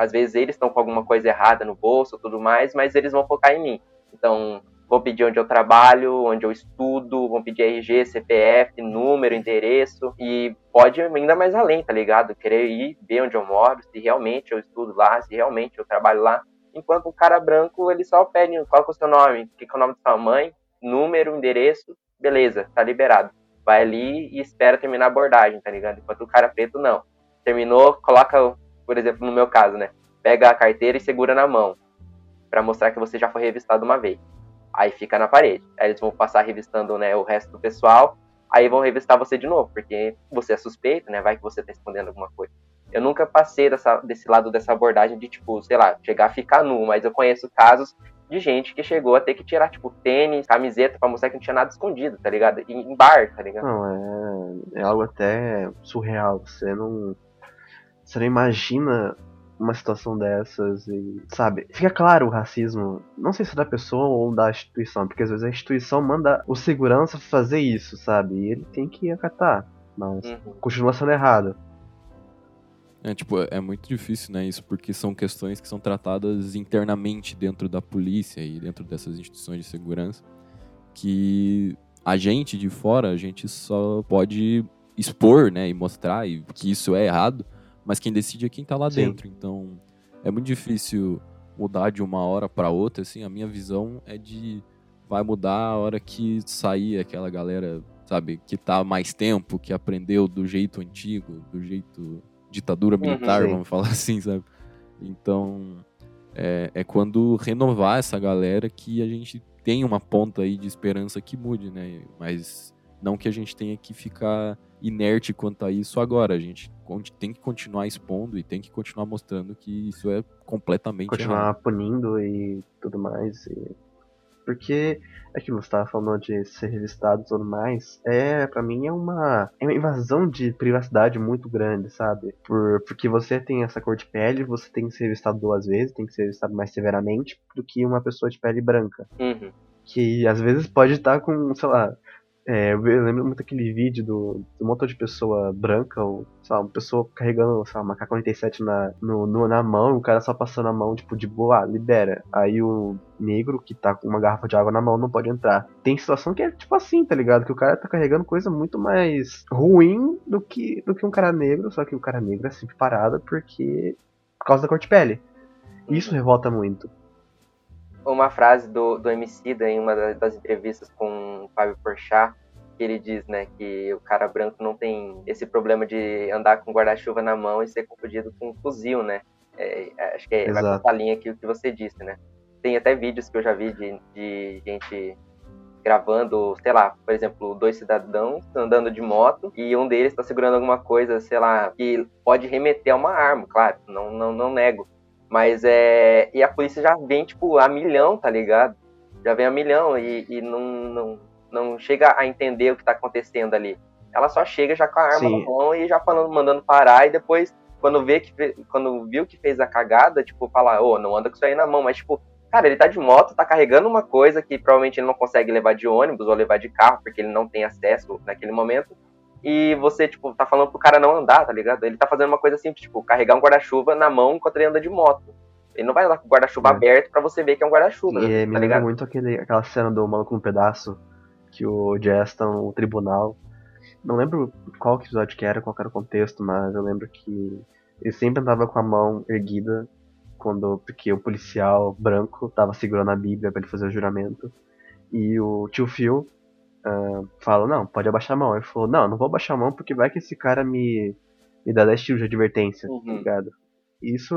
às vezes eles estão com alguma coisa errada no bolso tudo mais, mas eles vão focar em mim. Então, vão pedir onde eu trabalho, onde eu estudo, vão pedir RG, CPF, número, endereço, e pode ainda mais além, tá ligado? Querer ir ver onde eu moro, se realmente eu estudo lá, se realmente eu trabalho lá. Enquanto um cara branco, ele só pede qual é o seu nome, o que é o nome da sua mãe, número, endereço, beleza, tá liberado. Vai ali e espera terminar a abordagem, tá ligado? Enquanto o cara preto, não. Terminou, coloca, por exemplo, no meu caso, né? Pega a carteira e segura na mão, para mostrar que você já foi revistado uma vez. Aí fica na parede. Aí eles vão passar revistando né, o resto do pessoal. Aí vão revistar você de novo, porque você é suspeito, né? Vai que você tá escondendo alguma coisa. Eu nunca passei dessa, desse lado dessa abordagem de, tipo, sei lá, chegar a ficar nu, mas eu conheço casos de gente que chegou a ter que tirar, tipo, tênis, camiseta pra mostrar que não tinha nada escondido, tá ligado? Em, em bar, tá ligado? Não, é, é algo até surreal. Você não. Você não imagina uma situação dessas e, sabe, fica claro o racismo, não sei se é da pessoa ou da instituição, porque às vezes a instituição manda o segurança fazer isso, sabe, e ele tem que acatar, mas uhum. continua sendo errado. É, tipo, é muito difícil, né, isso, porque são questões que são tratadas internamente dentro da polícia e dentro dessas instituições de segurança, que a gente de fora, a gente só pode expor, né, e mostrar que isso é errado, mas quem decide é quem tá lá Sim. dentro. Então, é muito difícil mudar de uma hora para outra, assim, a minha visão é de vai mudar a hora que sair aquela galera, sabe, que tá mais tempo, que aprendeu do jeito antigo, do jeito ditadura uhum, militar, uhum, vamos falar assim, sabe? Então, é, é quando renovar essa galera que a gente tem uma ponta aí de esperança que mude, né? Mas não que a gente tenha que ficar inerte quanto a isso agora. A gente tem que continuar expondo e tem que continuar mostrando que isso é completamente Continuar errado. punindo e tudo mais. E... Porque aquilo que você estava falando de ser revistado e tudo mais, é, para mim é uma, é uma invasão de privacidade muito grande, sabe? Por, porque você tem essa cor de pele, você tem que ser revistado duas vezes, tem que ser revistado mais severamente do que uma pessoa de pele branca. Uhum. Que às vezes pode estar com, sei lá, é, eu lembro muito aquele vídeo do, do montão de pessoa branca, ou, sei lá, uma pessoa carregando, sei lá, uma K-47 na, no, no, na mão, e o cara só passando a mão, tipo, de boa, ah, libera. Aí o negro que tá com uma garrafa de água na mão não pode entrar. Tem situação que é tipo assim, tá ligado? Que o cara tá carregando coisa muito mais ruim do que, do que um cara negro, só que o cara negro é sempre parado porque. por causa da cor de pele. Isso revolta muito uma frase do, do Emicida em uma das entrevistas com o Fábio Porchat, que ele diz, né, que o cara branco não tem esse problema de andar com guarda-chuva na mão e ser confundido com um fuzil, né? É, é acho que é, vai essa linha aqui o que você disse, né? Tem até vídeos que eu já vi de, de gente gravando, sei lá, por exemplo, dois cidadãos andando de moto e um deles está segurando alguma coisa, sei lá, que pode remeter a uma arma, claro, não, não, não nego. Mas é. E a polícia já vem, tipo, a milhão, tá ligado? Já vem a milhão e, e não, não, não chega a entender o que tá acontecendo ali. Ela só chega já com a arma Sim. na mão e já falando, mandando parar, e depois, quando vê que quando viu que fez a cagada, tipo, fala, ô, oh, não anda com isso aí na mão, mas tipo, cara, ele tá de moto, tá carregando uma coisa que provavelmente ele não consegue levar de ônibus ou levar de carro, porque ele não tem acesso naquele momento e você, tipo, tá falando pro cara não andar, tá ligado? Ele tá fazendo uma coisa simples, tipo, carregar um guarda-chuva na mão enquanto ele anda de moto. Ele não vai andar com o guarda-chuva é. aberto para você ver que é um guarda-chuva. E tá me lembra muito aquele, aquela cena do Maluco no Pedaço, que o Jazz tá no tribunal. Não lembro qual episódio que era, qual era o contexto, mas eu lembro que ele sempre andava com a mão erguida quando porque o policial branco tava segurando a Bíblia para ele fazer o juramento. E o tio Phil uh, fala, não, pode abaixar a mão. Ele falou, não, não vou abaixar a mão porque vai que esse cara me, me dá 10 tiros de advertência, tá uhum. tá ligado? Isso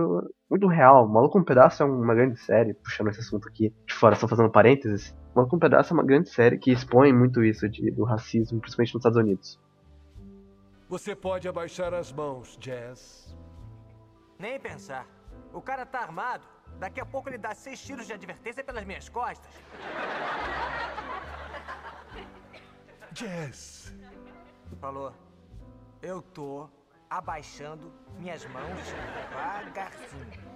muito real. Maluco um Pedaço é uma grande série, puxando esse assunto aqui de fora, só fazendo parênteses. Maluco um Pedaço é uma grande série que expõe muito isso de, do racismo, principalmente nos Estados Unidos. Você pode abaixar as mãos, Jazz. Nem pensar. O cara tá armado. Daqui a pouco ele dá seis tiros de advertência pelas minhas costas. Jess. Falou. Eu tô abaixando minhas mãos devagarzinho.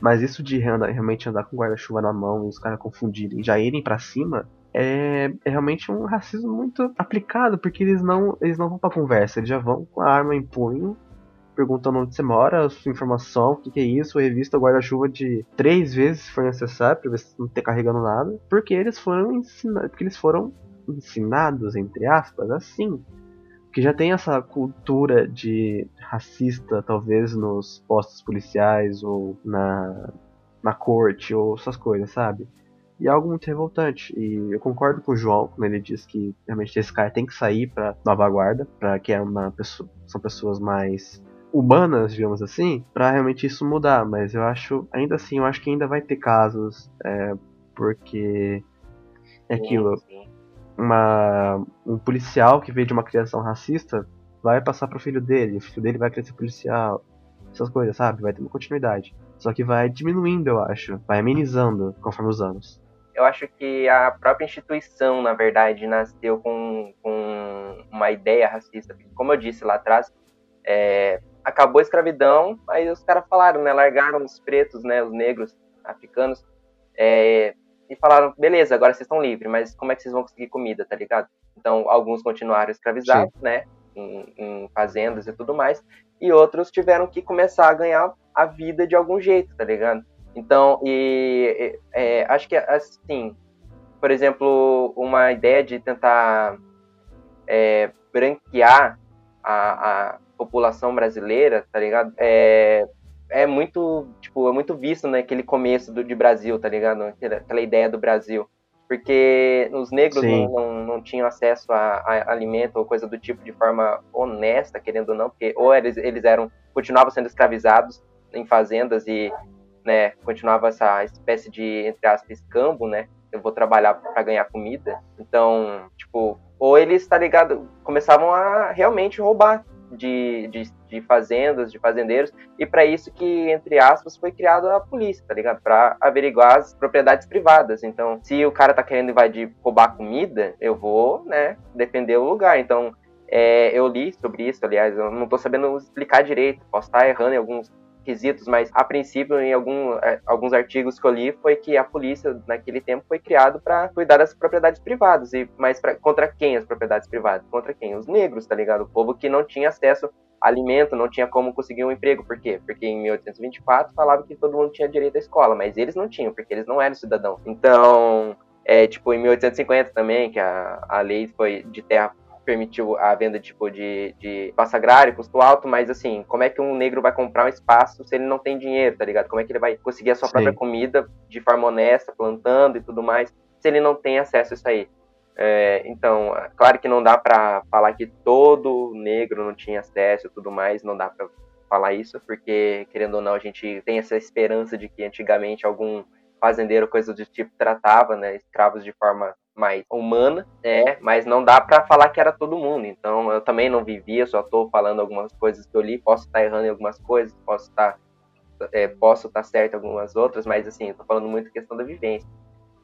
Mas isso de realmente andar com guarda-chuva na mão e os caras confundirem e já irem para cima é, é, realmente um racismo muito aplicado, porque eles não, eles não vão pra conversa, eles já vão com a arma em punho perguntando onde você mora, sua informação, o que, que, é isso, revista guarda-chuva de três vezes se for necessário, pra ver se não tá carregando nada, porque eles foram ensinados, porque eles foram ensinados, entre aspas, assim. Que já tem essa cultura de racista, talvez, nos postos policiais ou na, na corte ou essas coisas, sabe? E é algo muito revoltante. E eu concordo com o João quando ele diz que realmente esse cara tem que sair pra nova guarda, para que é uma pessoa, são pessoas mais humanas, digamos assim, para realmente isso mudar. Mas eu acho, ainda assim, eu acho que ainda vai ter casos, é, porque é aquilo. Uma, um policial que veio de uma criação racista vai passar pro filho dele, o filho dele vai crescer policial, essas coisas, sabe? Vai ter uma continuidade. Só que vai diminuindo, eu acho, vai amenizando conforme os anos. Eu acho que a própria instituição, na verdade, nasceu com, com uma ideia racista. Como eu disse lá atrás, é, acabou a escravidão, aí os caras falaram, né? Largaram os pretos, né? Os negros africanos. É, e falaram, beleza, agora vocês estão livres, mas como é que vocês vão conseguir comida, tá ligado? Então, alguns continuaram escravizados, Sim. né? Em, em, fazendas e tudo mais. E outros tiveram que começar a ganhar a vida de algum jeito, tá ligado? Então, e é, acho que, assim, por exemplo, uma ideia de tentar é, branquear a, a população brasileira, tá ligado? É, é muito, tipo, é muito visto naquele começo do, de Brasil, tá ligado? Aquela, aquela ideia do Brasil. Porque os negros não, não, não, tinham acesso a, a, alimento ou coisa do tipo de forma honesta, querendo ou não, porque ou eles, eles eram, continuavam sendo escravizados em fazendas e, né, continuava essa espécie de, entre aspas, escambo, né? eu vou trabalhar para ganhar comida. Então, tipo, ou eles, tá ligado, começavam a realmente roubar de, de, de fazendas, de fazendeiros, e para isso que, entre aspas, foi criada a polícia, tá ligado? Para averiguar as propriedades privadas. Então, se o cara tá querendo invadir, roubar comida, eu vou, né, defender o lugar. Então, é, eu li sobre isso, aliás, eu não tô sabendo explicar direito, posso estar errando em alguns quesitos, mas a princípio, em algum, é, alguns artigos que eu li, foi que a polícia, naquele tempo, foi criado para cuidar das propriedades privadas. E, mas pra, contra quem as propriedades privadas? Contra quem? Os negros, tá ligado? O povo que não tinha acesso a alimento, não tinha como conseguir um emprego. Por quê? Porque em 1824 falava que todo mundo tinha direito à escola, mas eles não tinham, porque eles não eram cidadãos. Então, é, tipo, em 1850 também, que a, a lei foi de terra permitiu a venda tipo de, de espaço agrário, custo alto, mas assim, como é que um negro vai comprar um espaço se ele não tem dinheiro, tá ligado? Como é que ele vai conseguir a sua Sim. própria comida de forma honesta, plantando e tudo mais, se ele não tem acesso a isso aí? É, então, claro que não dá para falar que todo negro não tinha acesso e tudo mais, não dá para falar isso, porque, querendo ou não, a gente tem essa esperança de que antigamente algum fazendeiro, coisa do tipo, tratava né, escravos de forma mais humana, é, mas não dá para falar que era todo mundo. Então eu também não vivia, só estou falando algumas coisas que eu li, posso estar errando em algumas coisas, posso estar é, posso estar certo em algumas outras, mas assim, estou falando muito questão da vivência.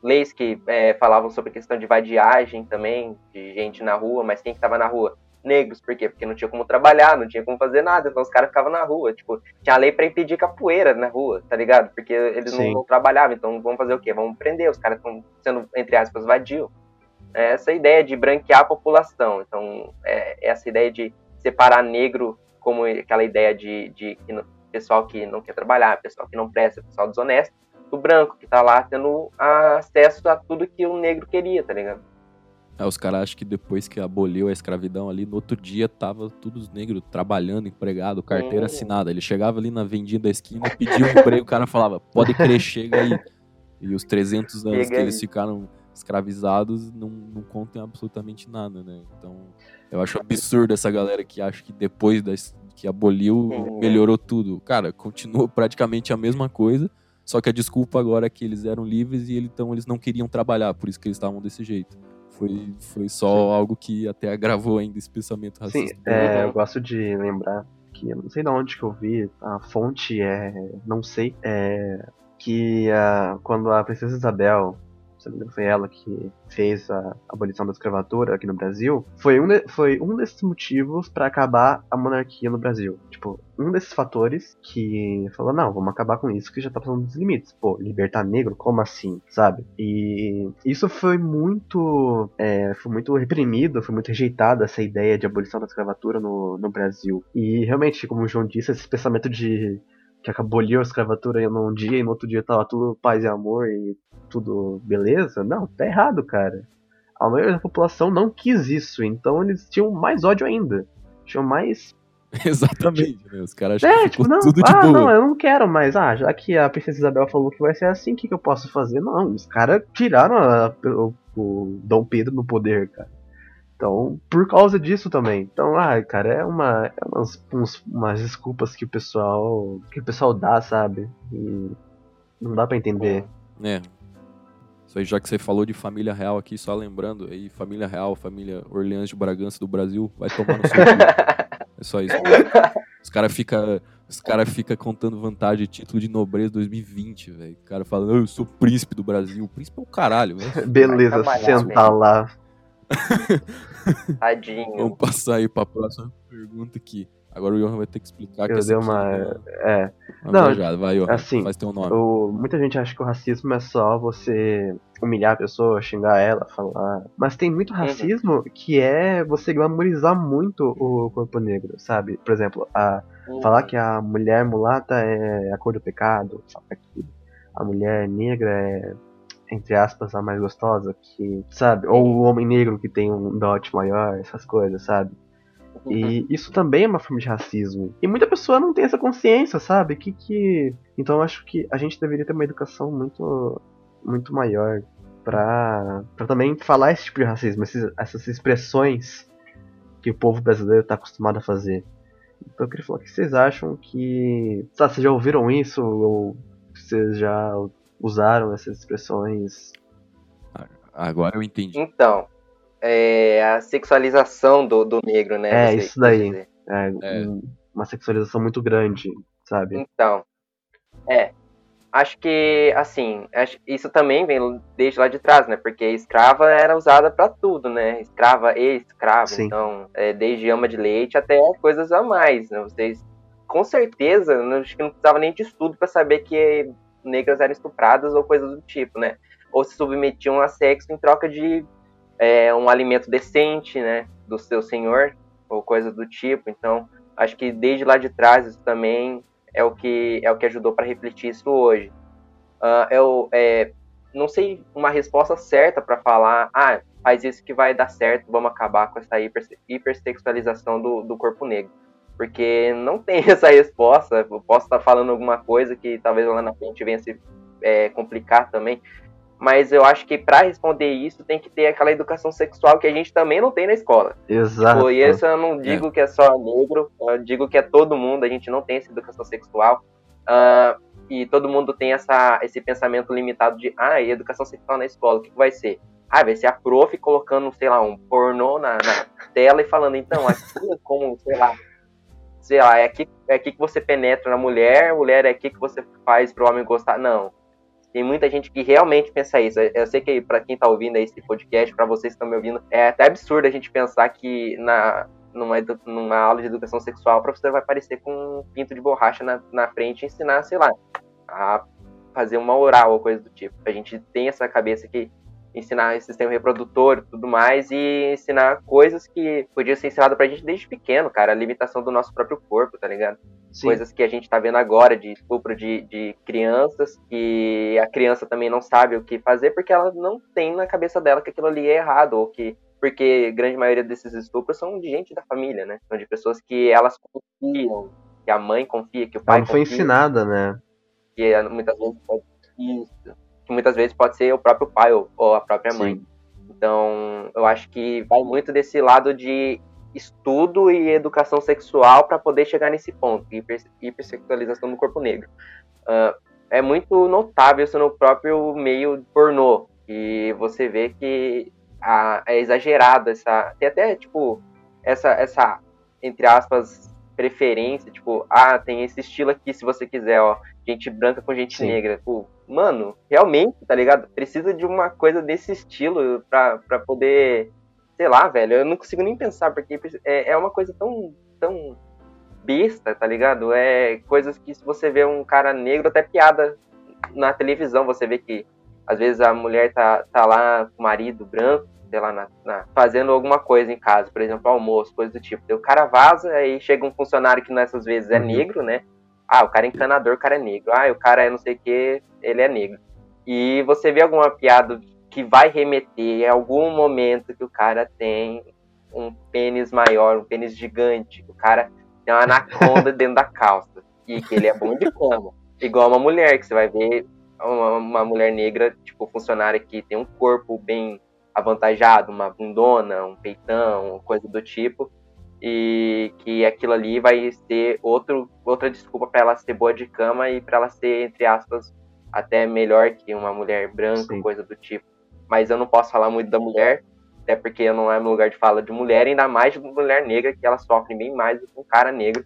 Leis que é, falavam sobre questão de vadiagem também, de gente na rua, mas quem estava na rua? Negros. Por quê? Porque não tinha como trabalhar, não tinha como fazer nada. Então os caras ficavam na rua. Tipo, tinha lei para impedir capoeira na rua, tá ligado? Porque eles não, não, trabalhavam. Então vamos fazer o quê? Vamos prender. Os caras estão sendo, entre aspas, vadios. É essa ideia de branquear a população. Então, é essa ideia de separar negro como aquela ideia de, de no, pessoal que não quer trabalhar, pessoal que não presta, pessoal desonesto, do branco que tá lá tendo acesso a tudo que o negro queria, tá ligado? É, os caras acham que depois que aboliu a escravidão ali, no outro dia tava todos os negros trabalhando, empregado, carteira é. assinada. Ele chegava ali na vendinha da esquina, pedia um emprego, o cara falava, pode crer, chega aí. E os 300 anos chega que aí. eles ficaram escravizados não, não contem absolutamente nada, né? Então, eu acho absurdo essa galera que acha que depois das, que aboliu, melhorou tudo. Cara, continua praticamente a mesma coisa, só que a desculpa agora é que eles eram livres e então eles não queriam trabalhar, por isso que eles estavam desse jeito. Foi, foi só Sim. algo que até agravou ainda esse pensamento racista. Sim, é, eu gosto de lembrar que eu não sei de onde que eu vi, a fonte é. não sei. É, que uh, quando a Princesa Isabel se não foi ela que fez a abolição da escravatura aqui no Brasil, foi um, de, foi um desses motivos para acabar a monarquia no Brasil. Tipo, um desses fatores que falou, não, vamos acabar com isso que já tá passando dos limites. Pô, libertar negro, como assim, sabe? E isso foi muito, é, foi muito reprimido, foi muito rejeitado essa ideia de abolição da escravatura no, no Brasil. E realmente, como o João disse, esse pensamento de que aboliu a escravatura num dia e no outro dia tava tudo paz e amor e tudo beleza. Não, tá errado, cara. A maioria da população não quis isso, então eles tinham mais ódio ainda. Tinham mais. Exatamente, né? Os caras é, que tipo, não, tudo de ah, boa. não, eu não quero mais. Ah, já que a Princesa Isabel falou que vai ser assim, o que, que eu posso fazer? Não, os caras tiraram a, o, o Dom Pedro no poder, cara. Então, por causa disso também. Então, ah, cara, é uma é umas, uns, umas desculpas que o pessoal que o pessoal dá, sabe? E não dá para entender. É, isso aí, já que você falou de família real aqui, só lembrando, aí, família real, família Orleans de Bragança do Brasil, vai tomar no seu. É só isso. Os caras ficam os cara fica contando vantagem de título de nobreza 2020, velho. O cara fala, eu sou príncipe do Brasil. O príncipe é o caralho, velho. Beleza, sentar lá. Tadinho. Vamos passar aí pra próxima pergunta aqui. Agora o Johan vai ter que explicar eu que dei uma. É. Uma não, viajada. vai, Johan. Assim, faz teu nome. O... Muita gente acha que o racismo é só você humilhar a pessoa, xingar ela, falar. Mas tem muito uhum. racismo uhum. que é você glamorizar muito o corpo negro, sabe? Por exemplo, a... Uhum. falar que a mulher mulata é a cor do pecado, que a mulher negra é entre aspas, a mais gostosa, que, sabe? Ou o homem negro que tem um dote maior, essas coisas, sabe? E isso também é uma forma de racismo. E muita pessoa não tem essa consciência, sabe? Que que então eu acho que a gente deveria ter uma educação muito muito maior para para também falar esse tipo de racismo, esses, essas expressões que o povo brasileiro está acostumado a fazer. Então eu queria falar o que vocês acham que, sabe, vocês já ouviram isso ou vocês já usaram essas expressões Agora eu entendi. Então, é a sexualização do, do negro, né? É, isso daí. É, É. um- uma sexualização muito grande, sabe? Então, é. Acho que, assim, acho- isso também vem desde lá de trás, né? Porque escrava era usada pra tudo, né? Escrava e escravo. Sim. Então, é, desde ama de leite até coisas a mais, né? Vocês, com certeza, não- acho que não precisava nem de estudo pra saber que negras eram estupradas ou coisas do tipo, né? Ou se submetiam a sexo em troca de é, um alimento decente, né? Do seu senhor, ou coisas do tipo. Então, acho que desde lá de trás isso também é o que é o que ajudou para refletir isso hoje. Ah, eu é, não sei uma resposta certa para falar, ah, faz isso que vai dar certo, vamos acabar com essa hiper, hipersexualização do, do corpo negro. Porque não tem essa resposta. Eu posso estar falando alguma coisa que talvez lá na frente venha se é, complicar também. Mas eu acho que para responder isso tem que ter aquela educação sexual que a gente também não tem na escola. Exato. Tipo, e isso eu não digo que é só negro, eu digo que é todo mundo, a gente não tem essa educação sexual. Ah, e todo mundo tem essa, esse pensamento limitado de, ah, e educação sexual na escola, o que, que vai ser? Ah, vai ser a prof colocando, sei lá, um pornô na, na tela e falando, então, aqui é como, sei lá, sei lá, é aqui, é aqui que você penetra na mulher, mulher é aqui que você faz pro homem gostar. Não. Tem muita gente que realmente pensa isso. Eu sei que para quem tá ouvindo esse podcast, para vocês que estão me ouvindo, é até absurdo a gente pensar que na, numa, numa aula de educação sexual, o professor vai aparecer com um pinto de borracha na, na frente e ensinar, sei lá, a fazer uma oral ou coisa do tipo. A gente tem essa cabeça que ensinar sistema reprodutor e tudo mais e ensinar coisas que podiam ser ensinadas pra gente desde pequeno, cara. A limitação do nosso próprio corpo, tá ligado? Sim. coisas que a gente tá vendo agora de estupro de, de crianças, que a criança também não sabe o que fazer porque ela não tem na cabeça dela que aquilo ali é errado, ou que. Porque a grande maioria desses estupros são de gente da família, né? São de pessoas que elas confiam, que a mãe confia, que o pai Ela não foi confia, ensinada, né? que muitas vezes pode isso, que muitas vezes pode ser o próprio pai ou, ou a própria mãe. Sim. Então, eu acho que vai muito desse lado de estudo e educação sexual para poder chegar nesse ponto, hiper, hipersexualização do corpo negro. Ah, é muito notável isso no próprio meio pornô, e você vê que a- é exagerado essa, tem até tipo essa, essa entre aspas preferência, tipo, ah, tem esse estilo aqui se você quiser, ó, gente branca com gente Sim. negra. Pô, mano, realmente, tá ligado? Precisa de uma coisa desse estilo pra, pra poder, sei lá, velho, eu não consigo nem pensar, porque é, é uma coisa tão, tão besta, tá ligado? É coisas que se você vê um cara negro, até piada na televisão, você vê que às vezes a mulher tá, tá lá com o marido branco, sei lá, na- na- fazendo alguma coisa em casa, por exemplo, almoço, coisa do tipo. O cara vaza, aí chega um funcionário que nessas vezes é Uhum. negro, né? Ah, o cara é encanador, o cara é negro. Ah, o cara é não sei o que, ele é negro. E você vê alguma piada que vai remeter em algum momento que o cara tem um pênis maior, um pênis gigante, que o cara tem uma anaconda dentro da calça e que ele é bom de cama. Igual uma mulher, que você vai ver uma, uma mulher negra, tipo, funcionária que tem um corpo bem avantajado, uma bundona, um peitão, coisa do tipo, e que aquilo ali vai ser outro, outra desculpa para ela ser boa de cama e para ela ser, entre aspas, até melhor que uma mulher branca, Sim. coisa do tipo. Mas eu não posso falar muito da mulher, até porque não é meu lugar de fala de mulher, ainda mais de mulher negra, que elas sofrem bem mais do que um cara negro,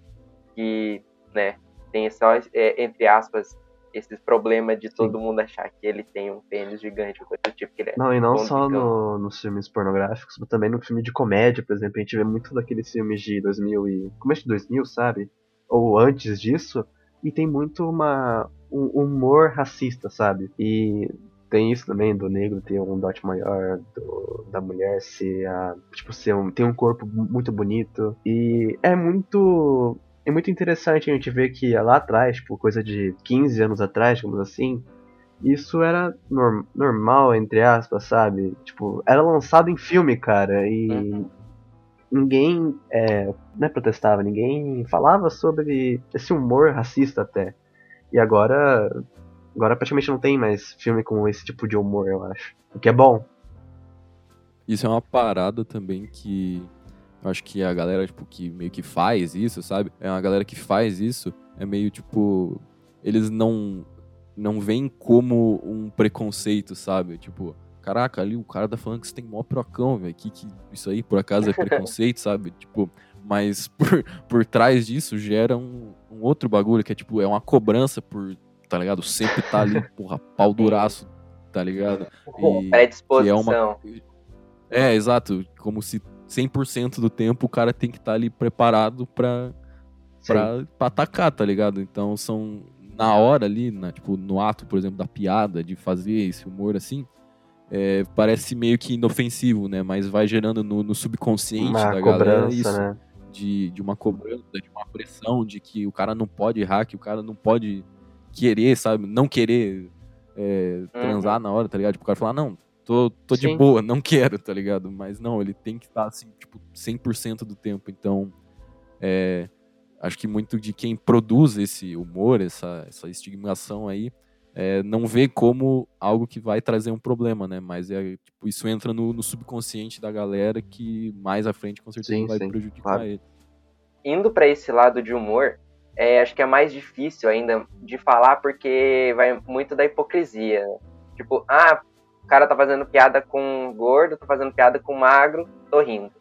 que, né, tem só, é, entre aspas, esses problemas de todo mundo achar que ele tem um pênis gigante, coisa do tipo, que ele é Não, e não só no, nos filmes pornográficos, mas também no filme de comédia, por exemplo. A gente vê muito daqueles filmes de 2000 e... Começo de 2000, sabe? Ou antes disso. E tem muito uma... Um humor racista, sabe? E tem isso também do negro ter um dote maior, do- da mulher ser a... Tipo, ser um, ter um corpo muito bonito. E é muito... É muito interessante a gente ver que lá atrás, tipo, coisa de 15 anos atrás, digamos assim, isso era norm- normal, entre aspas, sabe? Tipo, era lançado em filme, cara, e ninguém é, né, protestava, ninguém falava sobre esse humor racista até. E agora, agora praticamente não tem mais filme com esse tipo de humor, eu acho. O que é bom. Isso é uma parada também que eu acho que a galera, tipo, que meio que faz isso, sabe? É uma galera que faz isso, é meio tipo. Eles não. Não veem como um preconceito, sabe? Tipo, caraca, ali o cara tá falando que você tem mó procão, velho. Que, que isso aí, por acaso, é preconceito, sabe? Tipo, mas por, por trás disso gera um, um, outro bagulho que é tipo, é uma cobrança por, tá ligado? Sempre tá ali, porra, pau duraço, tá ligado? E, Predisposição. É, uma... é, exato. Como se 100% do tempo o cara tem que estar tá ali preparado pra, pra, pra atacar, tá ligado? Então são. Na hora ali, na, tipo, no ato, por exemplo, da piada, de fazer esse humor assim, é, parece meio que inofensivo, né? Mas vai gerando no, no subconsciente uma da galera isso. Né? De, de uma cobrança, de uma pressão, de que o cara não pode errar, que o cara não pode querer, sabe? Não querer é, transar uhum. na hora, tá ligado? Tipo, o cara falar, não, tô, tô de boa, não quero, tá ligado? Mas não, ele tem que estar, assim, tipo, 100% do tempo. Então, é, acho que muito de quem produz esse humor, essa, essa estigmação aí, é, não vê como algo que vai trazer um problema, né? Mas é, tipo, isso entra no, no, subconsciente da galera que mais à frente com certeza sim, vai sim, prejudicar claro. ele. Indo para esse lado de humor, é, acho que é mais difícil ainda de falar porque vai muito da hipocrisia. Tipo, ah, o cara tá fazendo piada com gordo, tá fazendo piada com magro, tô rindo.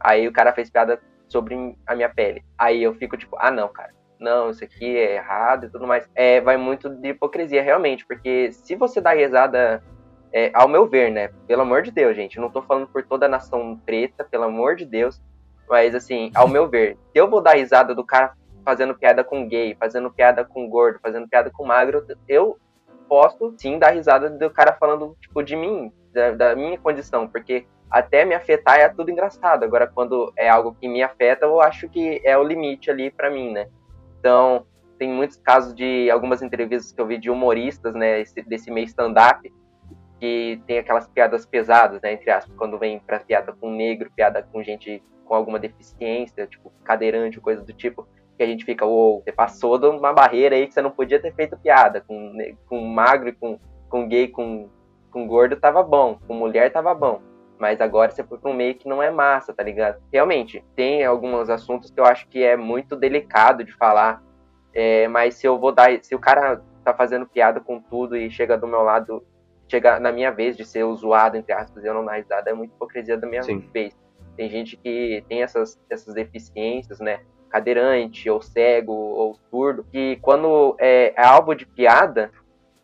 Aí o cara fez piada sobre a minha pele. Aí eu fico tipo, ah não, cara não, isso aqui é errado e tudo mais. É, vai muito de hipocrisia, realmente, porque se você dá risada, é, ao meu ver, né? Pelo amor de Deus, gente, não tô falando por toda a nação preta, pelo amor de Deus, mas assim, ao meu ver, se eu vou dar risada do cara fazendo piada com gay, fazendo piada com gordo, fazendo piada com magro, eu posso sim dar risada do cara falando, tipo, de mim, da, da minha condição, porque até me afetar é tudo engraçado. Agora, quando é algo que me afeta, eu acho que é o limite ali para mim, né? Então, tem muitos casos de algumas entrevistas que eu vi de humoristas, né, esse, desse meio stand-up, que tem aquelas piadas pesadas, né, entre aspas, quando vem pra piada com negro, piada com gente com alguma deficiência, tipo cadeirante, coisa do tipo, que a gente fica, uou, você passou de uma barreira aí que você não podia ter feito piada, com, com magro, com, com gay, com, com gordo tava bom, com mulher tava bom. Mas agora você foi pra um meio que não é massa, tá ligado? Realmente, tem alguns assuntos que eu acho que é muito delicado de falar. É, mas se eu vou dar. Se o cara tá fazendo piada com tudo e chega do meu lado, chega na minha vez de ser zoado, entre aspas, eu não dar risada, é muito hipocrisia da minha Sim. vez. Tem gente que tem essas, essas deficiências, né? Cadeirante, ou cego, ou surdo, que quando é, é alvo de piada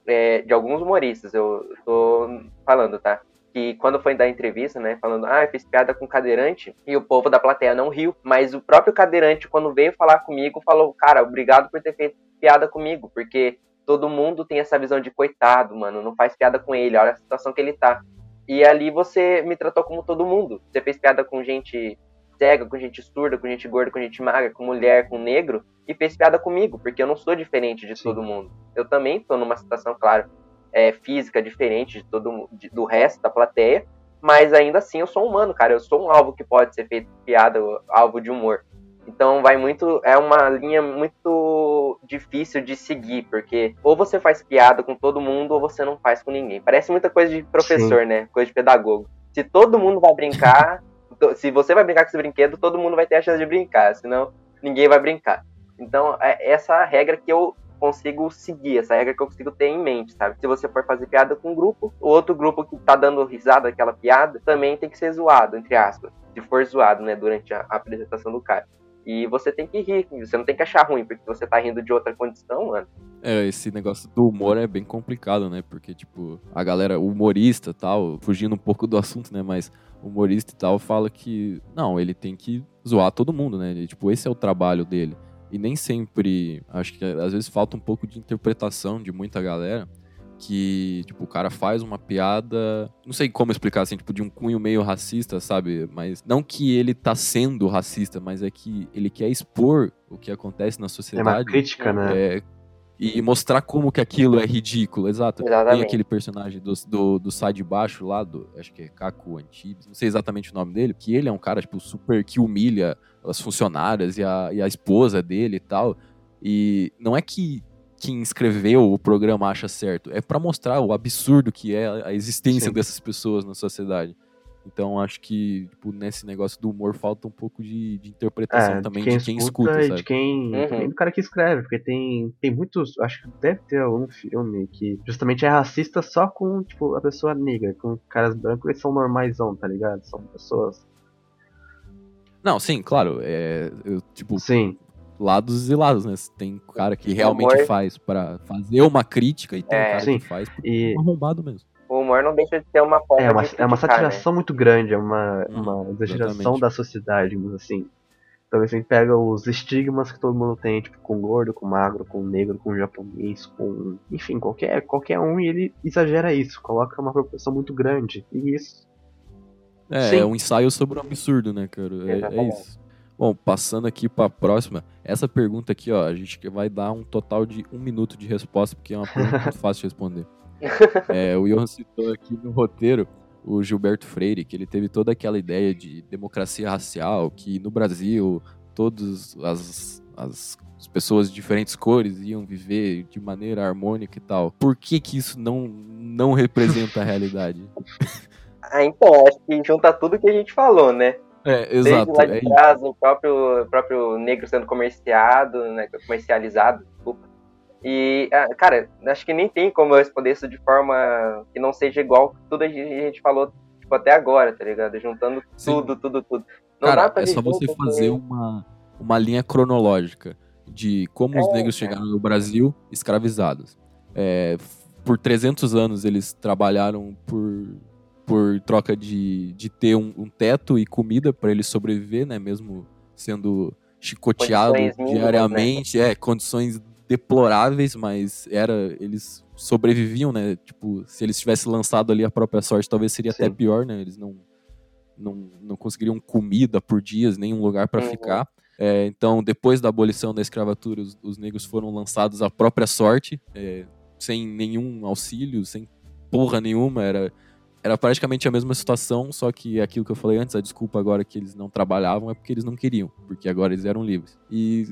é, de alguns humoristas, eu tô falando, tá? que quando foi dar entrevista, né, falando, ah, eu fiz piada com cadeirante, e o povo da plateia não riu, mas o próprio cadeirante, quando veio falar comigo, falou, cara, obrigado por ter feito piada comigo, porque todo mundo tem essa visão de coitado, mano, não faz piada com ele, olha a situação que ele tá. E ali você me tratou como todo mundo. Você fez piada com gente cega, com gente surda, com gente gorda, com gente magra, com mulher, com negro, e fez piada comigo, porque eu não sou diferente de Sim. todo mundo. Eu também tô numa situação, claro, é, física diferente de todo de, do resto da plateia, mas ainda assim eu sou humano, cara. Eu sou um alvo que pode ser feito piada, alvo de humor. Então vai muito. É uma linha muito difícil de seguir, porque ou você faz piada com todo mundo ou você não faz com ninguém. Parece muita coisa de professor, Sim. né? Coisa de pedagogo. Se todo mundo vai brincar, se você vai brincar com esse brinquedo, todo mundo vai ter a chance de brincar, senão ninguém vai brincar. Então, é essa regra que eu consigo seguir, essa regra que eu consigo ter em mente, sabe? Se você for fazer piada com um grupo, o outro grupo que tá dando risada daquela piada também tem que ser zoado, entre aspas. Se for zoado, né, durante a, a apresentação do cara. E você tem que rir, você não tem que achar ruim, porque você tá rindo de outra condição, mano. É, esse negócio do humor é bem complicado, né? Porque, tipo, a galera, humorista tal, fugindo um pouco do assunto, né? Mas humorista e tal fala que, não, ele tem que zoar todo mundo, né? Ele, tipo, esse é o trabalho dele. E nem sempre. Acho que às vezes falta um pouco de interpretação de muita galera. Que, tipo, o cara faz uma piada. Não sei como explicar, assim, tipo, de um cunho meio racista, sabe? Mas não que ele tá sendo racista, mas é que ele quer expor o que acontece na sociedade. É uma crítica, né? É, e mostrar como que aquilo é ridículo, exato. Exatamente. Tem aquele personagem do, do, do sai de baixo lá, do, acho que é Kaku Antibes, não sei exatamente o nome dele, que ele é um cara, tipo, super que humilha as funcionárias e a, e a esposa dele e tal. E não é que quem escreveu o programa acha certo, é para mostrar o absurdo que é a existência Sim. dessas pessoas na sociedade. Então acho que, tipo, nesse negócio do humor falta um pouco de, de interpretação É, também de quem, de quem escuta, escuta, e sabe? de quem. Uhum. também do cara que escreve, porque tem, tem muitos. Acho que deve ter algum filme que justamente é racista só com, tipo, a pessoa negra. Com caras brancos, eles são normalzão, tá ligado? São pessoas. Não, sim, claro. É, eu, tipo, Sim. lados e lados, né? Tem cara que realmente humor- faz pra fazer uma crítica e tem É. cara Sim. que faz porque E é um arrombado mesmo. O humor não deixa de ser uma forma é uma, de é uma né? satiração muito grande, é uma, Hum, uma exageração exatamente. da sociedade, digamos assim. Então assim, pega os estigmas que todo mundo tem, tipo, com gordo, com magro, com negro, com japonês, com. Enfim, qualquer, qualquer um e ele exagera isso, coloca uma proporção muito grande. E isso. É, Sim. é um ensaio sobre o absurdo, né, cara? É- É, isso. Bom, passando aqui pra próxima, essa pergunta aqui, ó, a gente vai dar um total de um minuto de resposta, porque é uma pergunta muito fácil de responder. É, o Johan citou aqui no roteiro o Gilberto Freire, que ele teve toda aquela ideia de democracia racial, que no Brasil todas as, as, as pessoas de diferentes cores iam viver de maneira harmônica e tal. Por que que isso não, não representa a realidade? Ah, então, acho que junta tudo que a gente falou, né? É, exato. Desde lá É de trás, o próprio, próprio negro sendo comerciado, né? Comercializado, desculpa. E, ah, cara, acho que nem tem como eu responder isso de forma que não seja igual tudo a gente, a gente falou, tipo, até agora, tá ligado? Juntando Sim. tudo, tudo, tudo. Não Cara, dá pra é só você fazer uma, uma linha cronológica de como os É, negros chegaram no Brasil escravizados. É, por 300 anos eles trabalharam por, por troca de, de ter um, um teto e comida para eles sobreviver, né? Mesmo sendo chicoteado mínimas, diariamente, é, condições deploráveis, mas era eles sobreviviam, né? Tipo, se eles tivessem lançado ali a própria sorte, talvez seria até Sim. pior, né? Eles não não, não conseguiriam comida por dias, nem um lugar para Uhum. ficar. É, então, depois da abolição da escravatura, os, os negros foram lançados à própria sorte, é, sem nenhum auxílio, sem porra nenhuma. Era, era praticamente a mesma situação, só que aquilo que eu falei antes, a desculpa agora que eles não trabalhavam é porque eles não queriam, porque agora eles eram livres. E,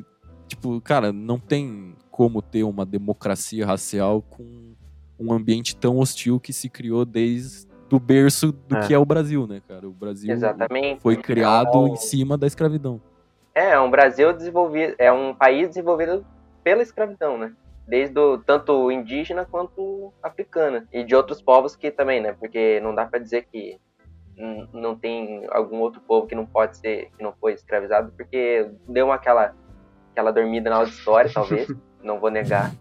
tipo, cara, não tem como ter uma democracia racial com um ambiente tão hostil que se criou desde do berço do É. que é o Brasil, né, cara? O Brasil Exatamente. foi criado É em um- cima da escravidão. É, um Brasil desenvolvido, é um país desenvolvido pela escravidão, né? Desde o, tanto indígena quanto africana. E de outros povos que também, né? Porque não dá pra dizer que não tem algum outro povo que não pode ser, que não foi escravizado, porque deu uma aquela, aquela dormida na aula de história, talvez, não vou negar.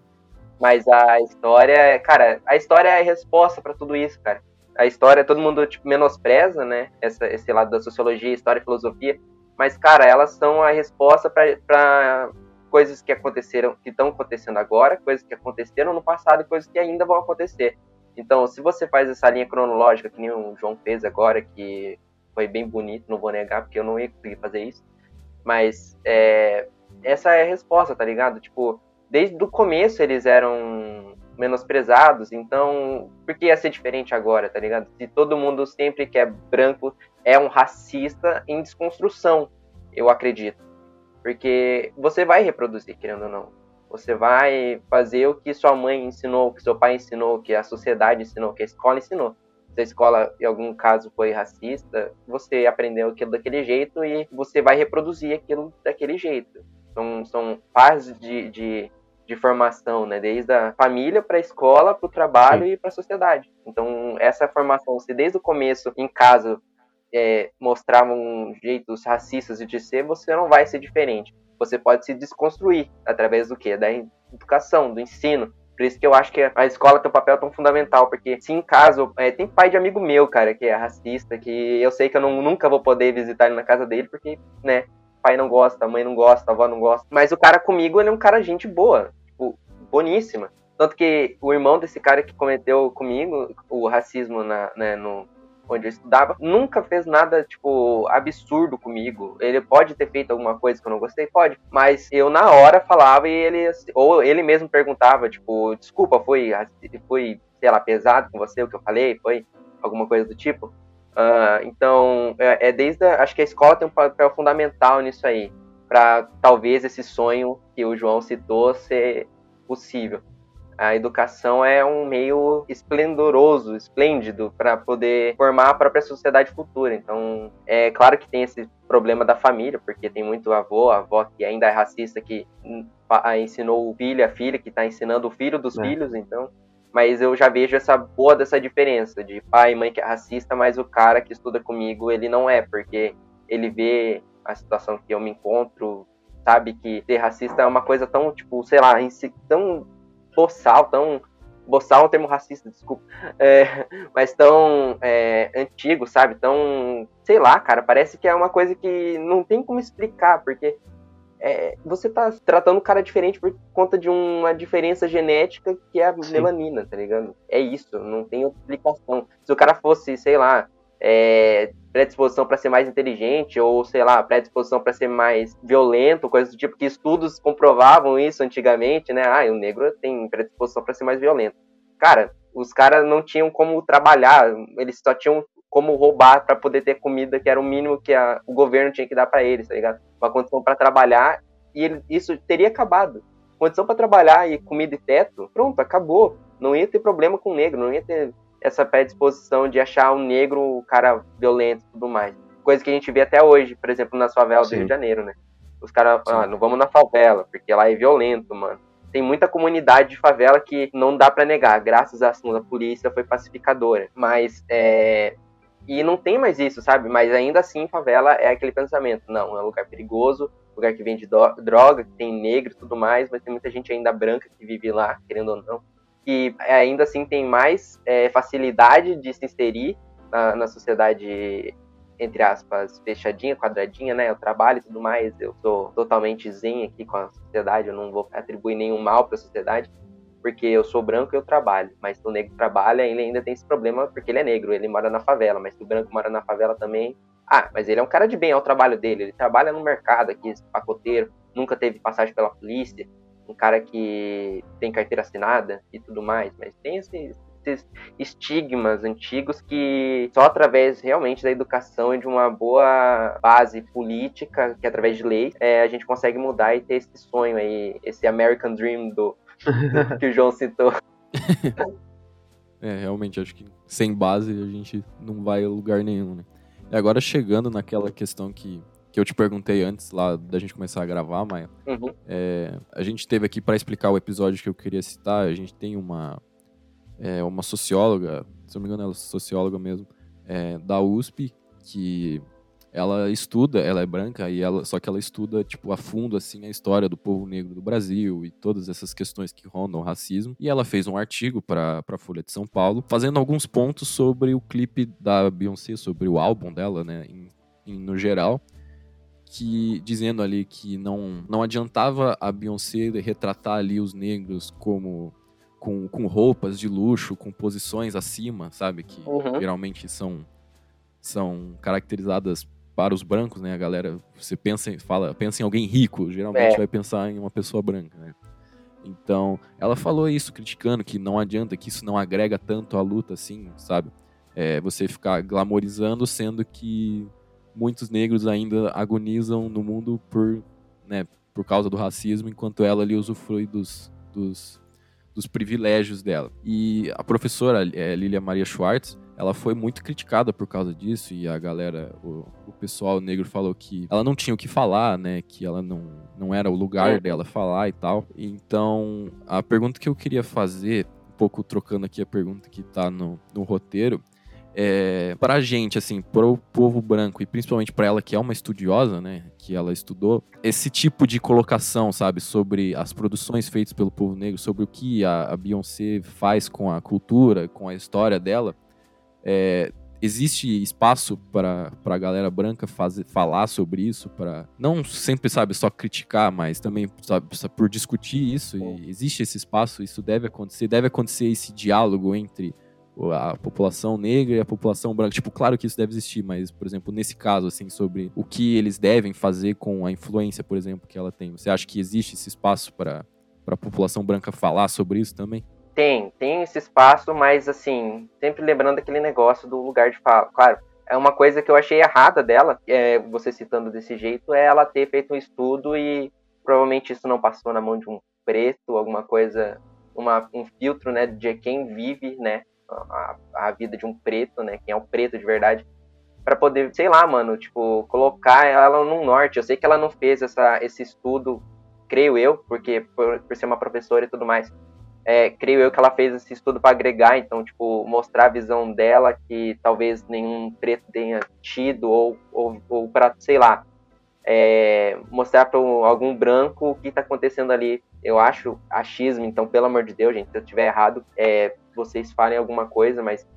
Mas a história, cara, a história é a resposta pra tudo isso, cara. A história, todo mundo tipo, menospreza, né? Essa, esse lado da sociologia, história e filosofia. Mas, cara, elas são a resposta para coisas que aconteceram, que estão acontecendo agora, coisas que aconteceram no passado e coisas que ainda vão acontecer. Então, se você faz essa linha cronológica, que nem o João fez agora, que foi bem bonito, não vou negar, porque eu não ia conseguir fazer isso. Mas é, essa é a resposta, tá ligado? Tipo, desde o começo eles eram menosprezados, então por que ia ser diferente agora, tá ligado? Se todo mundo sempre que é branco é um racista em desconstrução, eu acredito. Porque você vai reproduzir, querendo ou não. Você vai fazer o que sua mãe ensinou, o que seu pai ensinou, o que a sociedade ensinou, o que a escola ensinou. Se a escola, em algum caso, foi racista, você aprendeu aquilo daquele jeito e você vai reproduzir aquilo daquele jeito. São, são fases de, de, de formação, né? Desde a família para a escola, para o trabalho e para a sociedade. Então, essa formação, se desde o começo, em casa, é, mostravam jeitos racistas de ser, você não vai ser diferente. Você pode se desconstruir através do quê? Da educação, do ensino. Por isso que eu acho que a escola tem um papel tão fundamental, porque se em casa, é, tem pai de amigo meu, cara, que é racista, que eu sei que eu não, nunca vou poder visitar ele na casa dele, porque, né, pai não gosta, mãe não gosta, avó não gosta. Mas o cara comigo, ele é um cara gente boa, boníssima. Tanto que o irmão desse cara que cometeu comigo o racismo na, né, no, onde eu estudava, nunca fez nada, tipo, absurdo comigo. Ele pode ter feito alguma coisa que eu não gostei? Pode. Mas eu, na hora, falava e ele, ou ele mesmo perguntava, tipo, desculpa, foi, foi sei lá, pesado com você o que eu falei? Foi alguma coisa do tipo? Uh, então, é, é desde, a, acho que a escola tem um papel fundamental nisso aí, para talvez esse sonho que o João citou ser possível. a educação é um meio esplendoroso, esplêndido para poder formar a própria sociedade futura. Então, é claro que tem esse problema da família, porque tem muito avô, avó que ainda é racista que ensinou o filho, a filha que está ensinando o filho dos é. filhos, então mas eu já vejo essa boa dessa diferença de pai e mãe que é racista, mas o cara que estuda comigo, ele não é, porque ele vê a situação que eu me encontro, sabe que ser racista é uma coisa tão, tipo, sei lá, tão boçal, tão boçal é um termo racista, desculpa, é, mas tão é, antigo, sabe? Tão, sei lá, cara, parece que é uma coisa que não tem como explicar, porque é, você tá tratando o cara diferente por conta de uma diferença genética que é a Sim. melanina, tá ligado? É isso, não tem outra explicação. Se o cara fosse, sei lá, é, predisposição para ser mais inteligente ou sei lá predisposição para ser mais violento coisa do tipo que estudos comprovavam isso antigamente né ah o negro tem predisposição para ser mais violento cara os caras não tinham como trabalhar eles só tinham como roubar para poder ter comida, que era o mínimo que a, o governo tinha que dar para eles, tá ligado? Uma condição para trabalhar e ele, isso teria acabado. Condição para trabalhar e comida e teto, pronto, acabou. Não ia ter problema com o negro, não ia ter essa predisposição de achar o negro o cara violento e tudo mais. Coisa que a gente vê até hoje, por exemplo, nas favelas Sim. do Rio de Janeiro, né? Os caras, ah, não vamos na favela, porque lá é violento, mano. Tem muita comunidade de favela que não dá para negar, graças à ação da polícia foi pacificadora. Mas é, e não tem mais isso, sabe? Mas ainda assim, favela é aquele pensamento. Não, é um lugar perigoso, lugar que vende droga, que tem negro e tudo mais, mas tem muita gente ainda branca que vive lá, querendo ou não. Que ainda assim tem mais é, facilidade de se inserir na, na sociedade, entre aspas, fechadinha, quadradinha, né? Eu trabalho e tudo mais, eu sou totalmente zen aqui com a sociedade, eu não vou atribuir nenhum mal para a sociedade porque eu sou branco e eu trabalho. Mas se o negro trabalha, ele ainda tem esse problema porque ele é negro, ele mora na favela. Mas se o branco mora na favela também. Ah, mas ele é um cara de bem, é o trabalho dele. Ele trabalha no mercado aqui, pacoteiro, nunca teve passagem pela polícia, um cara que tem carteira assinada e tudo mais. Mas tem esses, esses estigmas antigos que só através realmente da educação e de uma boa base política, que através de lei, é, a gente consegue mudar e ter esse sonho aí, esse American Dream do, que o João citou. é, realmente, acho que sem base a gente não vai a lugar nenhum, né? E agora chegando naquela questão que, que eu te perguntei antes lá da gente começar a gravar, Maia. Uhum. É, a gente teve aqui para explicar o episódio que eu queria citar, a gente tem uma, é, uma socióloga, se não me engano ela é socióloga mesmo, é, da USP, que ela estuda, ela é branca e ela só que ela estuda tipo a fundo assim a história do povo negro do Brasil e todas essas questões que rondam o racismo. E ela fez um artigo para para Folha de São Paulo, fazendo alguns pontos sobre o clipe da Beyoncé, sobre o álbum dela, né, em, em, no geral, que dizendo ali que não não adiantava a Beyoncé retratar ali os negros como com, com roupas de luxo, com posições acima, sabe, que uhum. geralmente são são caracterizadas para os brancos, né? A galera, você pensa em, fala, pensa em alguém rico, geralmente é. vai pensar em uma pessoa branca, né? Então, ela falou isso, criticando que não adianta, que isso não agrega tanto à luta, assim, sabe? É, você ficar glamorizando, sendo que muitos negros ainda agonizam no mundo por, né, por causa do racismo, enquanto ela ali usufrui dos, dos, dos privilégios dela. E a professora é, Lilia Maria Schwartz, ela foi muito criticada por causa disso e a galera, o, o, pessoal negro falou que ela não tinha o que falar, né? Que ela não, não era o lugar é. dela falar e tal. Então, a pergunta que eu queria fazer, um pouco trocando aqui a pergunta que tá no, no roteiro, é, pra gente, assim, pro povo branco e principalmente para ela que é uma estudiosa, né, que ela estudou, esse tipo de colocação, sabe, sobre as produções feitas pelo povo negro, sobre o que a, a Beyoncé faz com a cultura, com a história dela, é, existe espaço para a galera branca fazer, falar sobre isso, para não sempre, sabe, só criticar, mas também, sabe, por discutir isso. E existe esse espaço, isso deve acontecer, deve acontecer esse diálogo entre a população negra e a população branca. Tipo, claro que isso deve existir, mas, por exemplo, nesse caso, assim, sobre o que eles devem fazer com a influência, por exemplo, que ela tem. Você acha que existe esse espaço para a população branca falar sobre isso também? Tem, tem esse espaço, mas assim, sempre lembrando aquele negócio do lugar de fala. Claro, é uma coisa que eu achei errada dela, é, você citando desse jeito, é ela ter feito um estudo e provavelmente isso não passou na mão de um preto, alguma coisa uma, um filtro, né, de quem vive, né, a, a vida de um preto, né, quem é o preto de verdade, para poder, sei lá, mano, tipo, colocar ela no norte. Eu sei que ela não fez essa, esse estudo, creio eu, porque por, por ser uma professora e tudo mais, é, creio eu que ela fez esse estudo para agregar, então, tipo, mostrar a visão dela que talvez nenhum preto tenha tido, ou, ou, ou para, sei lá, é, mostrar para algum branco o que está acontecendo ali. Eu acho achismo, então, pelo amor de Deus, gente, se eu estiver errado, é, vocês falem alguma coisa, mas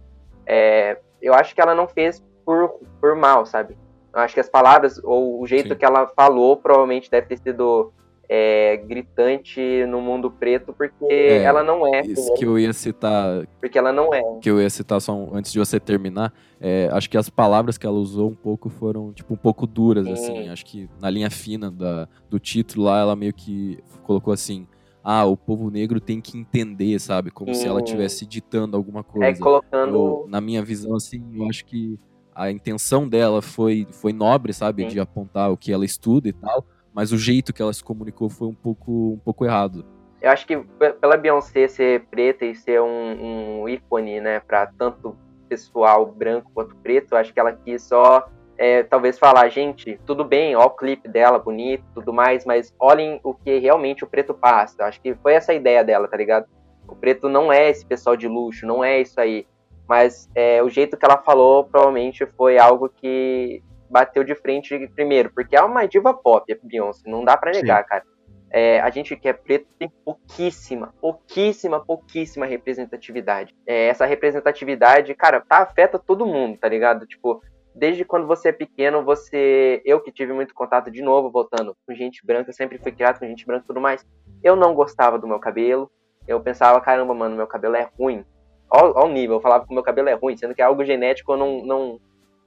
é, eu acho que ela não fez por, por mal, sabe? Eu acho que as palavras, ou o jeito Sim. que ela falou, provavelmente deve ter sido é, gritante no mundo preto, porque é, ela não é. Isso que eu ia citar. Porque ela não é. Que eu ia citar só um, antes de você terminar. É, acho que as palavras que ela usou um pouco foram, tipo, um pouco duras, Sim. assim. Acho que na linha fina da, do título lá, ela meio que colocou assim. Ah, o povo negro tem que entender, sabe? Como Sim. se ela estivesse ditando alguma é, coisa. É, colocando. Eu, na minha visão, assim, eu acho que a intenção dela foi, foi nobre, sabe? De apontar o que ela estuda e tal mas o jeito que ela se comunicou foi um pouco, um pouco errado. Eu acho que pela Beyoncé ser preta e ser um, um ícone, né, para tanto pessoal branco quanto preto, eu acho que ela quis só é, talvez falar, gente, tudo bem, ó o clipe dela, bonito, tudo mais, mas olhem o que realmente o preto passa. Acho que foi essa a ideia dela, tá ligado? O preto não é esse pessoal de luxo, não é isso aí. Mas é, o jeito que ela falou provavelmente foi algo que bateu de frente primeiro, porque é uma diva pop, a Beyoncé, não dá para negar, Sim. cara. É, a gente que é preto tem pouquíssima, pouquíssima, pouquíssima representatividade. É, essa representatividade, cara, tá, afeta todo mundo, tá ligado? Tipo, desde quando você é pequeno, você. Eu que tive muito contato de novo, voltando com gente branca, sempre fui criado com gente branca e tudo mais. Eu não gostava do meu cabelo. Eu pensava, caramba, mano, meu cabelo é ruim. Olha o nível, eu falava que meu cabelo é ruim, sendo que é algo genético, eu não, não,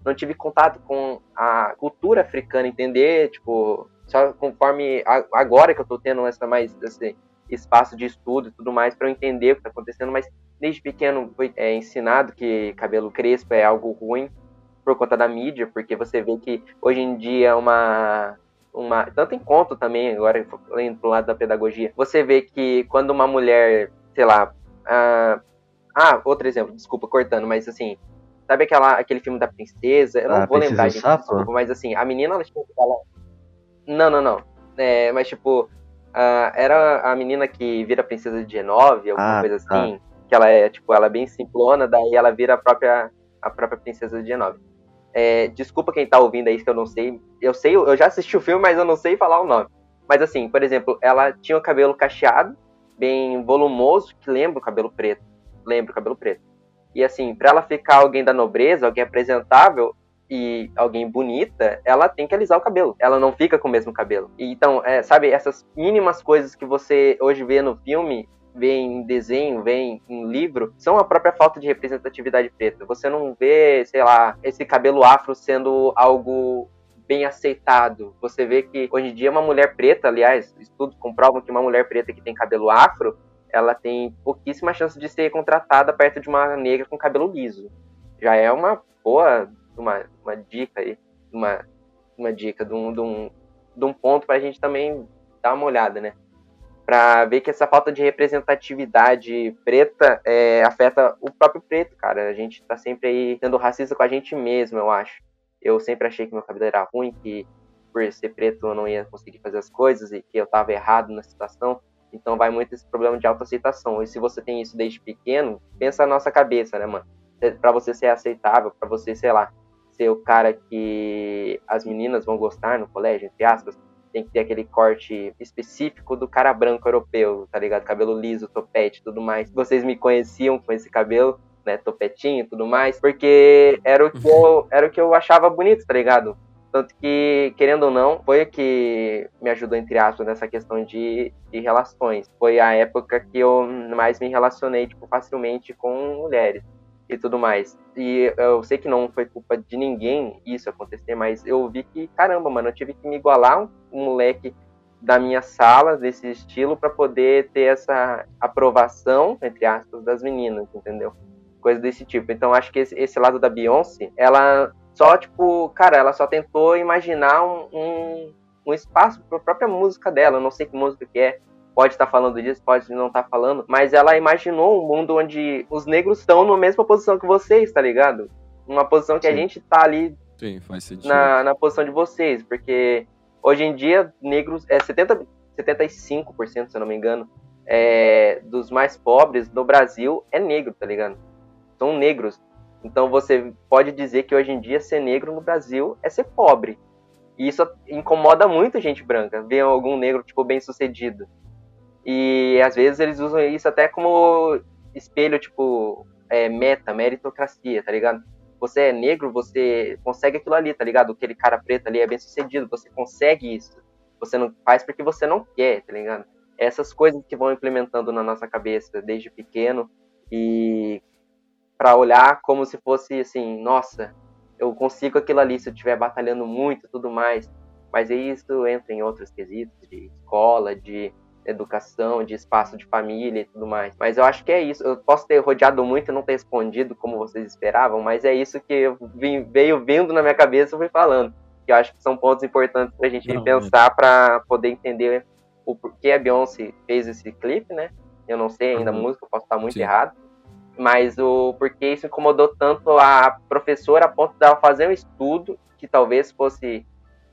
não tive contato com a cultura africana, entender, tipo, só conforme agora que eu tô tendo essa mais esse espaço de estudo e tudo mais para eu entender o que tá acontecendo, mas desde pequeno foi é, ensinado que cabelo crespo é algo ruim por conta da mídia, porque você vê que hoje em dia uma uma tanto em conto também agora indo pro lado da pedagogia, você vê que quando uma mulher, sei lá, ah, ah outro exemplo, desculpa cortando, mas assim, Sabe aquela, aquele filme da princesa? Eu não ah, vou lembrar, gente, desculpa, mas assim, a menina, ela, tipo, ela... Não, não, não. É, mas, tipo, uh, era a menina que vira princesa de Genove, alguma ah, coisa tá. assim. Que ela é, tipo, ela é bem simplona, daí ela vira a própria, a própria princesa de Genove. É, desculpa quem tá ouvindo aí, que eu não sei. Eu sei, eu já assisti o filme, mas eu não sei falar o nome. Mas assim, por exemplo, ela tinha o cabelo cacheado, bem volumoso, que lembra o cabelo preto. Lembra o cabelo preto. E assim, para ela ficar alguém da nobreza, alguém apresentável e alguém bonita, ela tem que alisar o cabelo. Ela não fica com o mesmo cabelo. E, então, é, sabe, essas mínimas coisas que você hoje vê no filme, vê em desenho, vê em, em, livro, são a própria falta de representatividade preta. Você não vê, sei lá, esse cabelo afro sendo algo bem aceitado. Você vê que hoje em dia uma mulher preta, aliás, estudos comprovam que uma mulher preta que tem cabelo afro, ela tem pouquíssima chance de ser contratada perto de uma negra com cabelo liso. Já é uma boa uma, uma dica aí, uma, uma dica de um, de um, de um ponto para a gente também dar uma olhada, né? Para ver que essa falta de representatividade preta é, afeta o próprio preto, cara. A gente tá sempre aí sendo racista com a gente mesmo, eu acho. Eu sempre achei que meu cabelo era ruim, que por ser preto eu não ia conseguir fazer as coisas e que eu tava errado na situação. Então vai muito esse problema de autoaceitação. E se você tem isso desde pequeno, pensa na nossa cabeça, né, mano? Para você ser aceitável, para você, sei lá, ser o cara que as meninas vão gostar no colégio, entre aspas, tem que ter aquele corte específico do cara branco europeu, tá ligado? Cabelo liso, topete, tudo mais. Vocês me conheciam com esse cabelo, né, topetinho e tudo mais, porque era o que eu, era o que eu achava bonito, tá ligado? Tanto que, querendo ou não, foi o que me ajudou, entre aspas, nessa questão de, de relações. Foi a época que eu mais me relacionei, tipo, facilmente com mulheres e tudo mais. E eu sei que não foi culpa de ninguém isso acontecer, mas eu vi que, caramba, mano, eu tive que me igualar um, um moleque da minha sala desse estilo para poder ter essa aprovação, entre aspas, das meninas, entendeu? Coisa desse tipo. Então acho que esse, esse lado da Beyoncé, ela só, tipo, cara, ela só tentou imaginar um, um, um espaço para a própria música dela. Eu não sei que música que é. Pode estar tá falando disso, pode não estar tá falando, mas ela imaginou um mundo onde os negros estão na mesma posição que vocês, tá ligado? Uma posição que Sim. a gente tá ali Sim, faz sentido. Na, na posição de vocês, porque hoje em dia negros é 70, 75%, se eu não me engano, é, dos mais pobres no Brasil é negro, tá ligado? São negros. Então você pode dizer que hoje em dia ser negro no Brasil é ser pobre. E isso incomoda muito gente branca, ver algum negro tipo bem sucedido. E às vezes eles usam isso até como espelho, tipo, é, meta, meritocracia, tá ligado? Você é negro, você consegue aquilo ali, tá ligado? Aquele cara preto ali é bem sucedido, você consegue isso. Você não faz porque você não quer, tá ligado? Essas coisas que vão implementando na nossa cabeça desde pequeno e para olhar como se fosse assim, nossa, eu consigo aquilo ali se eu estiver batalhando muito, tudo mais. Mas isso entra em outros quesitos de escola, de educação, de espaço de família e tudo mais. Mas eu acho que é isso. Eu posso ter rodeado muito e não ter respondido como vocês esperavam, mas é isso que eu vim, veio vindo na minha cabeça e fui falando. Que eu acho que são pontos importantes pra gente não, pensar, é. para poder entender o porquê a Beyoncé fez esse clipe, né? Eu não sei ainda uhum. a música, eu posso estar muito Sim. errado mas o porquê isso incomodou tanto a professora a ponto dela fazer um estudo que talvez fosse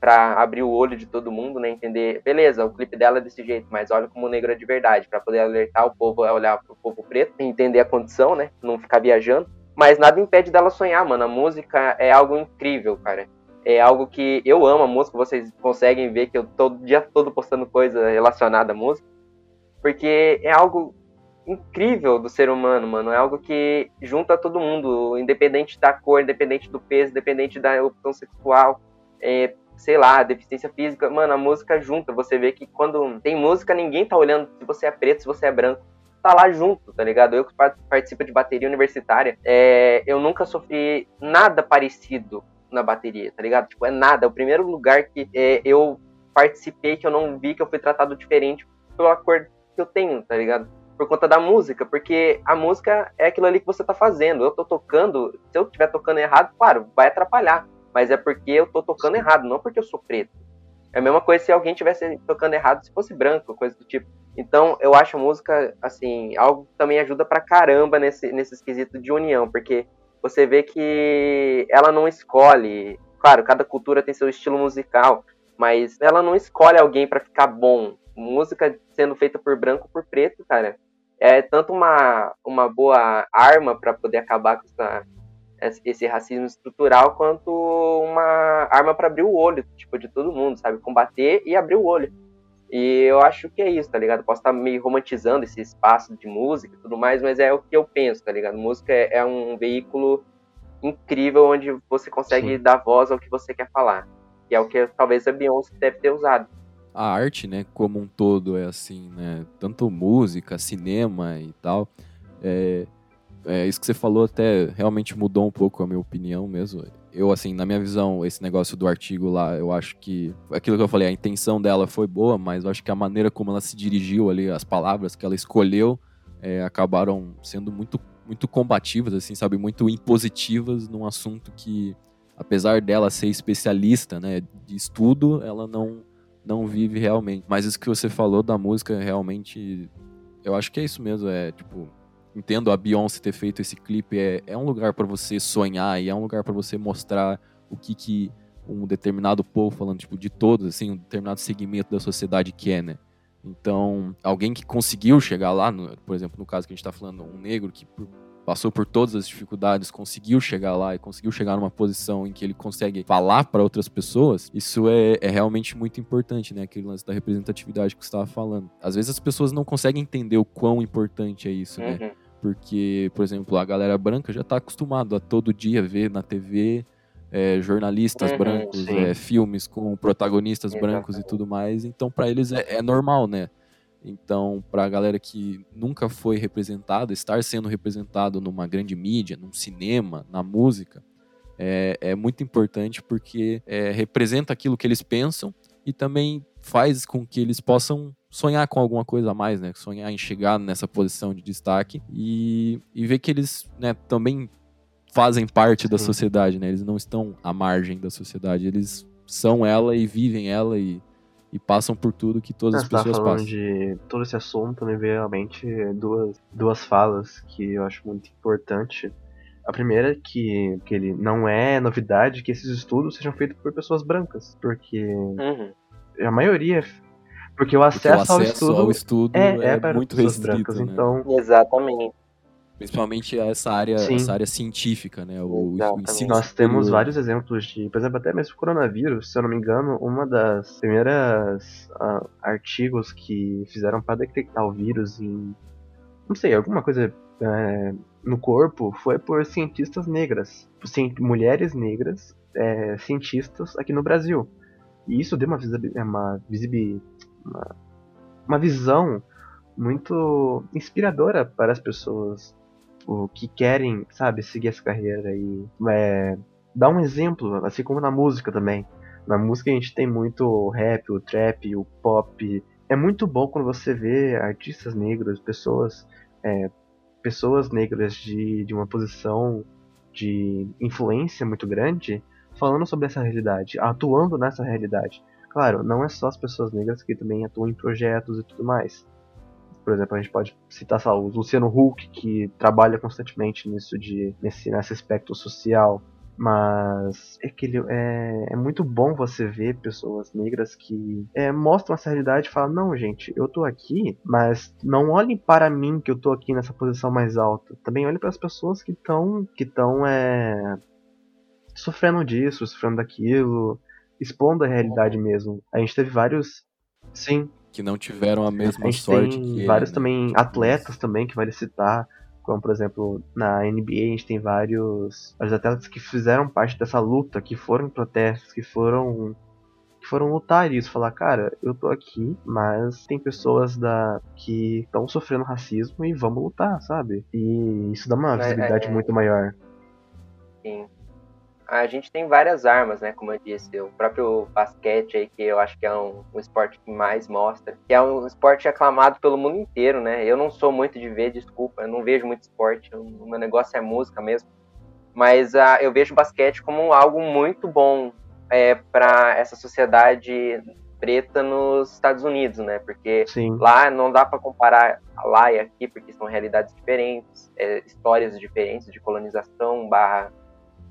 para abrir o olho de todo mundo, né, entender, beleza, o clipe dela é desse jeito, mas olha como o negro é de verdade, para poder alertar o povo a olhar pro povo preto, entender a condição, né, não ficar viajando, mas nada impede dela sonhar, mano, a música é algo incrível, cara. É algo que eu amo a música, vocês conseguem ver que eu todo dia todo postando coisa relacionada à música, porque é algo incrível do ser humano, mano. É algo que junta todo mundo, independente da cor, independente do peso, independente da opção sexual, é, sei lá, deficiência física. Mano, a música junta. Você vê que quando tem música, ninguém tá olhando se você é preto, se você é branco. Tá lá junto, tá ligado? Eu que participo de bateria universitária, é, eu nunca sofri nada parecido na bateria, tá ligado? Tipo, é nada. É o primeiro lugar que é, eu participei que eu não vi que eu fui tratado diferente pela cor que eu tenho, tá ligado? por conta da música, porque a música é aquilo ali que você tá fazendo. Eu tô tocando, se eu estiver tocando errado, claro, vai atrapalhar, mas é porque eu tô tocando errado, não porque eu sou preto. É a mesma coisa se alguém tivesse tocando errado se fosse branco, coisa do tipo. Então, eu acho a música, assim, algo que também ajuda pra caramba nesse, nesse esquisito de união, porque você vê que ela não escolhe. Claro, cada cultura tem seu estilo musical, mas ela não escolhe alguém para ficar bom. Música sendo feita por branco por preto, cara, é tanto uma, uma boa arma para poder acabar com essa, esse racismo estrutural, quanto uma arma para abrir o olho, tipo, de todo mundo, sabe? Combater e abrir o olho. E eu acho que é isso, tá ligado? Posso estar meio romantizando esse espaço de música e tudo mais, mas é o que eu penso, tá ligado? Música é, é um veículo incrível onde você consegue Sim. dar voz ao que você quer falar. E é o que talvez a Beyoncé deve ter usado a arte, né, como um todo é assim, né? Tanto música, cinema e tal. É, é, isso que você falou até realmente mudou um pouco a minha opinião mesmo. Eu, assim, na minha visão, esse negócio do artigo lá, eu acho que. Aquilo que eu falei, a intenção dela foi boa, mas eu acho que a maneira como ela se dirigiu ali, as palavras que ela escolheu, é, acabaram sendo muito, muito combativas, assim, sabe? Muito impositivas num assunto que, apesar dela ser especialista, né, de estudo, ela não não vive realmente. Mas isso que você falou da música, realmente, eu acho que é isso mesmo. É tipo, entendo a Beyoncé ter feito esse clipe. É, é um lugar para você sonhar e é um lugar para você mostrar o que, que um determinado povo, falando tipo, de todos, assim, um determinado segmento da sociedade quer, né? Então, alguém que conseguiu chegar lá, no, por exemplo, no caso que a gente está falando, um negro que passou por todas as dificuldades, conseguiu chegar lá e conseguiu chegar numa posição em que ele consegue falar para outras pessoas, isso é, é, realmente muito importante, né? Aquele lance da representatividade que você estava falando. Às vezes as pessoas não conseguem entender o quão importante é isso, né? Porque, por exemplo, a galera branca já está acostumado a todo dia ver na TV é, jornalistas uhum, brancos, é, filmes com protagonistas Exatamente. brancos e tudo mais. Então, para eles é, é normal, né? Então, para a galera que nunca foi representada, estar sendo representado numa grande mídia, num cinema, na música, é, é muito importante porque é, representa aquilo que eles pensam e também faz com que eles possam sonhar com alguma coisa a mais, né? Sonhar em chegar nessa posição de destaque e, e ver que eles né, também fazem parte da sociedade, né? Eles não estão à margem da sociedade, eles são ela e vivem ela e e passam por tudo que todas as Você tava pessoas falando passam. de todo esse assunto, me veio realmente duas, duas falas que eu acho muito importante. A primeira é que, que ele não é novidade que esses estudos sejam feitos por pessoas brancas, porque Uhum. a maioria. Porque o Porque o acesso, ao acesso estudo ao estudo é, é, é para muito restrito, brancas, né? então Exatamente. Principalmente essa área, Sim. essa área científica, né? O, o ensino Nós temos vários exemplos de, por exemplo, até mesmo o coronavírus, se eu não me engano, uma das primeiras ah, artigos que fizeram para detectar o vírus em, não sei, alguma coisa é, no corpo foi por cientistas negras, mulheres negras, é, cientistas aqui no Brasil. E isso deu uma, visibi- é, uma, visibi- uma, uma visão muito inspiradora para as pessoas o que querem, sabe, seguir essa carreira e é, dar um exemplo, assim como na música também. Na música a gente tem muito o rap, o trap, o pop. É muito bom quando você vê artistas negros, pessoas, é, pessoas negras de, de uma posição de influência muito grande, falando sobre essa realidade, atuando nessa realidade. Claro, não é só as pessoas negras que também atuam em projetos e tudo mais. Por exemplo, a gente pode citar o Luciano Huck, que trabalha constantemente nisso de nesse, nesse aspecto social. Mas é que ele, é, é muito bom você ver pessoas negras que é, mostram essa realidade e falam, não, gente, eu tô aqui, mas não olhem para mim que eu tô aqui nessa posição mais alta. Também olhem para as pessoas que estão que é, sofrendo disso, sofrendo daquilo, expondo a realidade mesmo. A gente teve vários. Sim, que não tiveram a mesma a gente sorte tem que vários ele, né? também Tipo, atletas também que vale citar, como por exemplo na NBA a gente tem vários, vários atletas que fizeram parte dessa luta, que foram em protestos, que foram que foram lutar isso, falar, cara, eu tô aqui, mas tem pessoas da que estão sofrendo racismo e vamos lutar, sabe? E isso dá uma É, visibilidade é. muito maior. Sim. A gente tem várias armas, né? Como eu disse, o próprio basquete aí, que eu acho que é um, um esporte que mais mostra, que é um esporte aclamado pelo mundo inteiro, né? Eu não sou muito de ver, desculpa, eu não vejo muito esporte, o meu negócio é música mesmo. Mas ah, eu vejo basquete como algo muito bom é, para essa sociedade preta nos Estados Unidos, né? Porque Sim. Lá não dá para comparar lá e aqui, porque são realidades diferentes, é, histórias diferentes de colonização barra,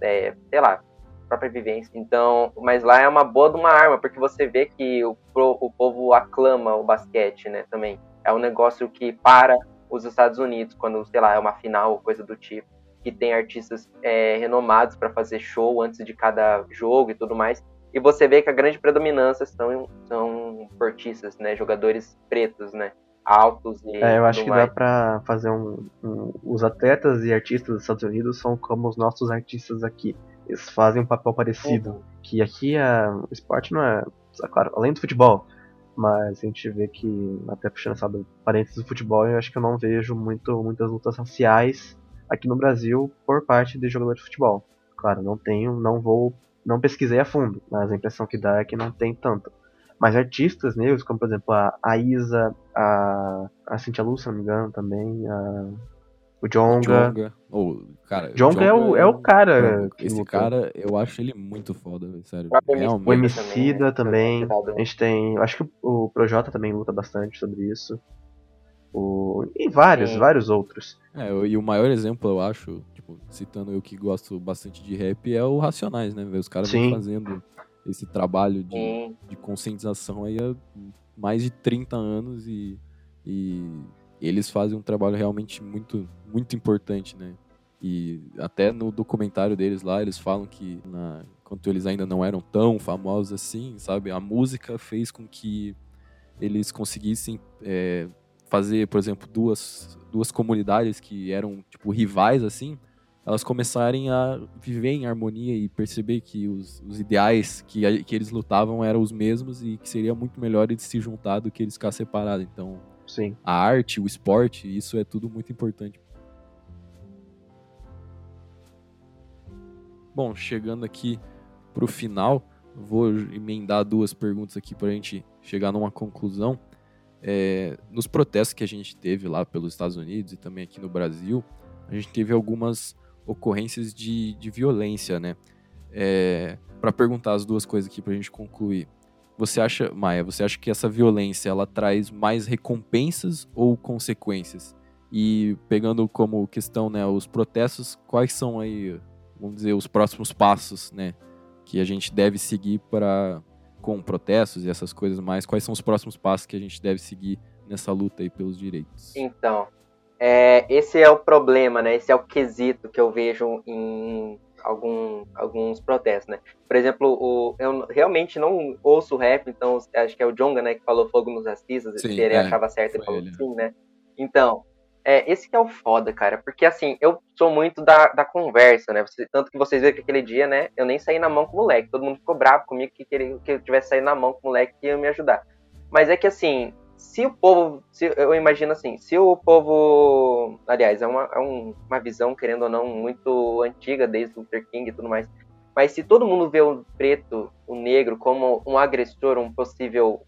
é, sei lá, própria vivência. Então, mas lá é uma boa de uma arma, porque você vê que o, o povo aclama o basquete, né, também. É um negócio que para os Estados Unidos, quando, sei lá, é uma final ou coisa do tipo, que tem artistas é, renomados para fazer show antes de cada jogo e tudo mais. E você vê que a grande predominância são, são portistas, né? Jogadores pretos, né? Altos e É, eu acho que mais. dá pra fazer um, um- Os atletas e artistas dos Estados Unidos são como os nossos artistas aqui. Eles fazem um papel parecido. Uhum. Que aqui a, o esporte não é. é Claro, além do futebol. Mas a gente vê que, até puxando essa parênteses do futebol, eu acho que eu não vejo muito, muitas lutas raciais aqui no Brasil por parte de jogadores de futebol. Claro, não tenho, não vou. Não pesquisei a fundo, mas a impressão que dá é que não tem tanto. Mas artistas negros, como por exemplo a, a Isa, a, a Cintia Lu, se não me engano, também, a, o Jonga. Jonga. Ô, cara, Jonga é o, é o cara. Esse luta. cara, eu acho ele muito foda, sério. Realmente. O MC Emicida também, né, também. A gente tem. Acho que o Projota também luta bastante sobre isso. O, e vários, Sim. vários outros. É, e o maior exemplo, eu acho, tipo, citando eu que gosto bastante de rap, é o Racionais, né? Os caras vêm fazendo esse trabalho de, de conscientização aí há mais de 30 anos e, e eles fazem um trabalho realmente muito, muito importante, né? E até no documentário deles lá, eles falam que na, enquanto eles ainda não eram tão famosos assim, sabe? A música fez com que eles conseguissem é, fazer, por exemplo, duas, duas comunidades que eram, tipo, rivais, assim, elas começarem a viver em harmonia e perceber que os, os ideais que, a- que eles lutavam eram os mesmos e que seria muito melhor eles se juntar do que eles ficar separados. Então, Sim. a arte, o esporte, isso é tudo muito importante. Bom, chegando aqui pro final, vou emendar duas perguntas aqui para a gente chegar numa conclusão. É, nos protestos que a gente teve lá pelos Estados Unidos e também aqui no Brasil, a gente teve algumas ocorrências de, de violência, né? para perguntar as duas coisas aqui para a gente concluir. Você acha, Maia, você acha que essa violência ela traz mais recompensas ou consequências? E pegando como questão, né, os protestos, quais são aí, vamos dizer, os próximos passos, né, que a gente deve seguir para com protestos e essas coisas mais? Quais são os próximos passos que a gente deve seguir nessa luta aí pelos direitos? Então, é, esse é o problema, né? Esse é o quesito que eu vejo em algum, alguns protestos, né? Por exemplo, o, eu realmente não ouço rap, então acho que é o Jonga, né, que falou fogo nos racistas, sim, ele é, achava certo, ele falou ele. sim, né? Então, é, esse que é o foda, cara, porque assim, eu sou muito da, da conversa, né? Você, tanto que vocês viram que aquele dia, né, eu nem saí na mão com o moleque, todo mundo ficou bravo comigo que, queria, que eu tivesse saído na mão com o moleque que ia me ajudar. Mas é que assim, se o povo, se, eu imagino assim, se o povo, aliás, é uma, é um, uma visão, querendo ou não, muito antiga, desde Luther King e tudo mais, mas se todo mundo vê o preto, o negro, como um agressor, um possível,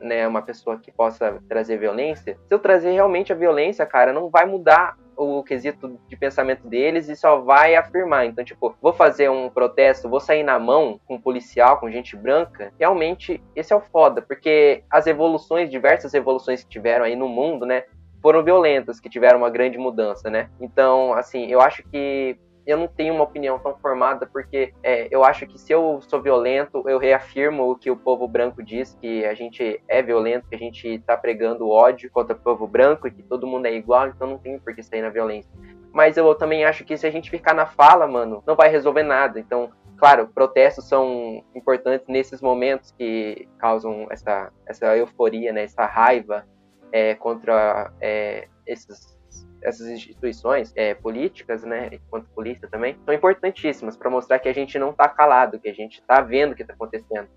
né, uma pessoa que possa trazer violência, se eu trazer realmente a violência, cara, não vai mudar o quesito de pensamento deles e só vai afirmar. Então, tipo, vou fazer um protesto, vou sair na mão com um policial, com gente branca. Realmente, esse é o foda, porque as evoluções, diversas evoluções que tiveram aí no mundo, né, foram violentas, que tiveram uma grande mudança, né? Então, assim, eu acho que eu não tenho uma opinião tão formada, porque é, eu acho que se eu sou violento, eu reafirmo o que o povo branco diz, que a gente é violento, que a gente está pregando ódio contra o povo branco e que todo mundo é igual, então não tem por que sair na violência. Mas eu também acho que se a gente ficar na fala, mano, não vai resolver nada. Então, claro, protestos são importantes nesses momentos que causam essa, essa euforia, né, essa raiva é, contra é, esses essas instituições é, políticas, né, enquanto polícia também, são importantíssimas para mostrar que a gente não está calado, que a gente está vendo o que está acontecendo.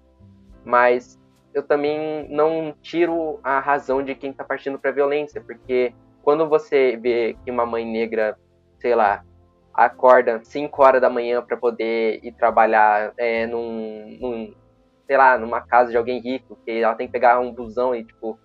Mas eu também não tiro a razão de quem está partindo para violência, porque quando você vê que uma mãe negra, sei lá, acorda 5 horas da manhã para poder ir trabalhar é, num, num, sei lá, numa casa de alguém rico, que ela tem que pegar um busão e, tipo,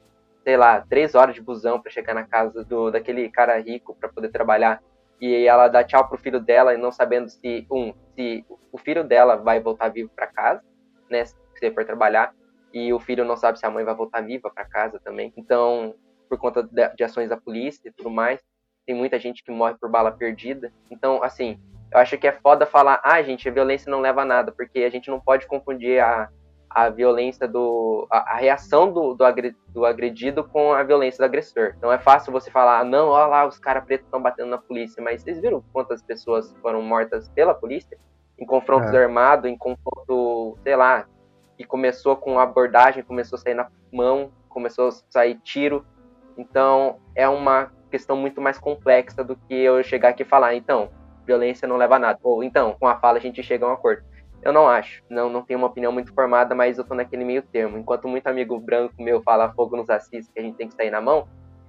sei lá, três horas de busão para chegar na casa do, daquele cara rico para poder trabalhar. E ela dá tchau pro filho dela e não sabendo se, um, se o filho dela vai voltar vivo para casa, né, se for trabalhar, e o filho não sabe se a mãe vai voltar viva para casa também. Então, por conta de, de ações da polícia e tudo mais, tem muita gente que morre por bala perdida. Então, assim, eu acho que é foda falar, ah, gente, a violência não leva a nada, porque a gente não pode confundir a, a violência do. a, a reação do, do, do, agredido com a violência do agressor. Não é fácil você falar, não, olha lá, os caras pretos estão batendo na polícia, mas vocês viram quantas pessoas foram mortas pela polícia? Em confrontos é. armados, em confronto, sei lá, que começou com abordagem, começou a sair na mão, começou a sair tiro. Então, é uma questão muito mais complexa do que eu chegar aqui e falar, então, violência não leva a nada. Ou então, com a fala a gente chega a um acordo. Eu não acho. Não, não tenho uma opinião muito formada, mas eu tô naquele meio termo. Enquanto muito amigo branco meu fala fogo nos assiste que a gente tem que sair na mão,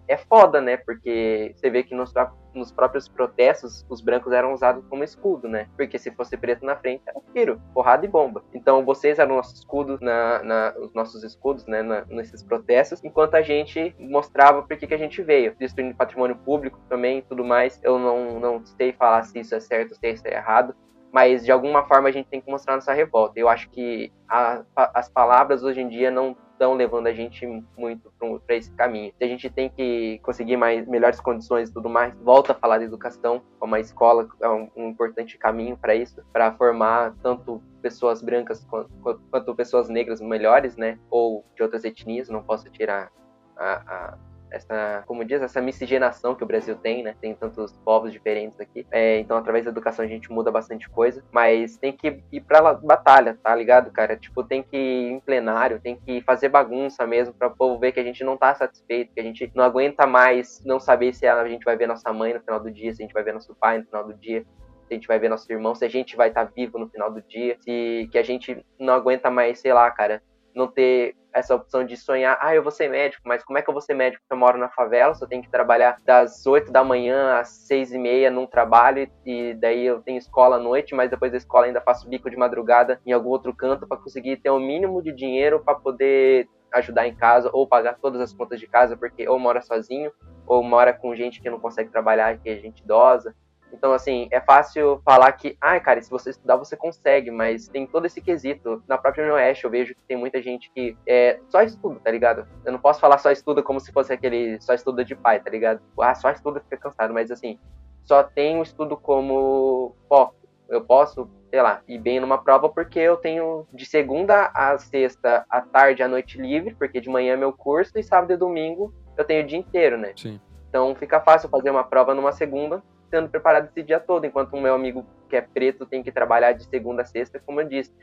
é foda, né? Porque você vê que nos, nos, próprios protestos, os brancos eram usados como escudo, né? Porque se fosse preto na frente, era tiro, porrada e bomba. Então vocês eram nossos escudos, na, na, os nossos escudos, né? Na, nesses protestos, enquanto a gente mostrava por que, que a gente veio. Destruindo patrimônio público também e tudo mais. Eu não, não sei falar se isso é certo se isso é errado mas de alguma forma a gente tem que mostrar nossa revolta. Eu acho que a, as palavras hoje em dia não estão levando a gente muito para esse caminho. A gente tem que conseguir mais melhores condições e tudo mais, volta a falar de educação, como a escola é um, um importante caminho para isso, para formar tanto pessoas brancas quanto, quanto, pessoas negras melhores, né? Ou de outras etnias, não posso tirar a essa, como diz, essa miscigenação que o Brasil tem, né? Tem tantos povos diferentes aqui. É, então, através da educação, a gente muda bastante coisa. Mas tem que ir pra batalha, tá ligado, cara? Tipo, tem que ir em plenário, tem que fazer bagunça mesmo para o povo ver que a gente não tá satisfeito, que a gente não aguenta mais não saber se a gente vai ver nossa mãe no final do dia, se a gente vai ver nosso pai no final do dia se a gente vai ver nosso irmão, se a gente vai estar tá vivo no final do dia, se que a gente não aguenta mais, sei lá, cara, não ter essa opção de sonhar, ah, eu vou ser médico, mas como é que eu vou ser médico se eu moro na favela, se eu tenho que trabalhar das 8 da manhã às 6 e meia num trabalho e daí eu tenho escola à noite, mas depois da escola ainda faço bico de madrugada em algum outro canto para conseguir ter o um mínimo de dinheiro para poder ajudar em casa ou pagar todas as contas de casa, porque ou mora sozinho ou mora com gente que não consegue trabalhar, que é gente idosa. Então, assim, é fácil falar que, ai, cara, se você estudar, você consegue, mas tem todo esse quesito. Na própria Oeste, eu vejo que tem muita gente que é, só estuda, tá ligado? Eu não posso falar só estuda como se fosse aquele só estuda de pai, tá ligado? Ah, só estuda fica cansado, mas assim, só tem o estudo como foco. Eu posso, sei lá, ir bem numa prova porque eu tenho de segunda a sexta, à tarde, à noite livre, porque de manhã é meu curso, e sábado e domingo eu tenho o dia inteiro, né? Sim. Então fica fácil fazer uma prova numa segunda, sendo preparado esse dia todo, enquanto o meu amigo que é preto tem que trabalhar de segunda a sexta, como eu disse.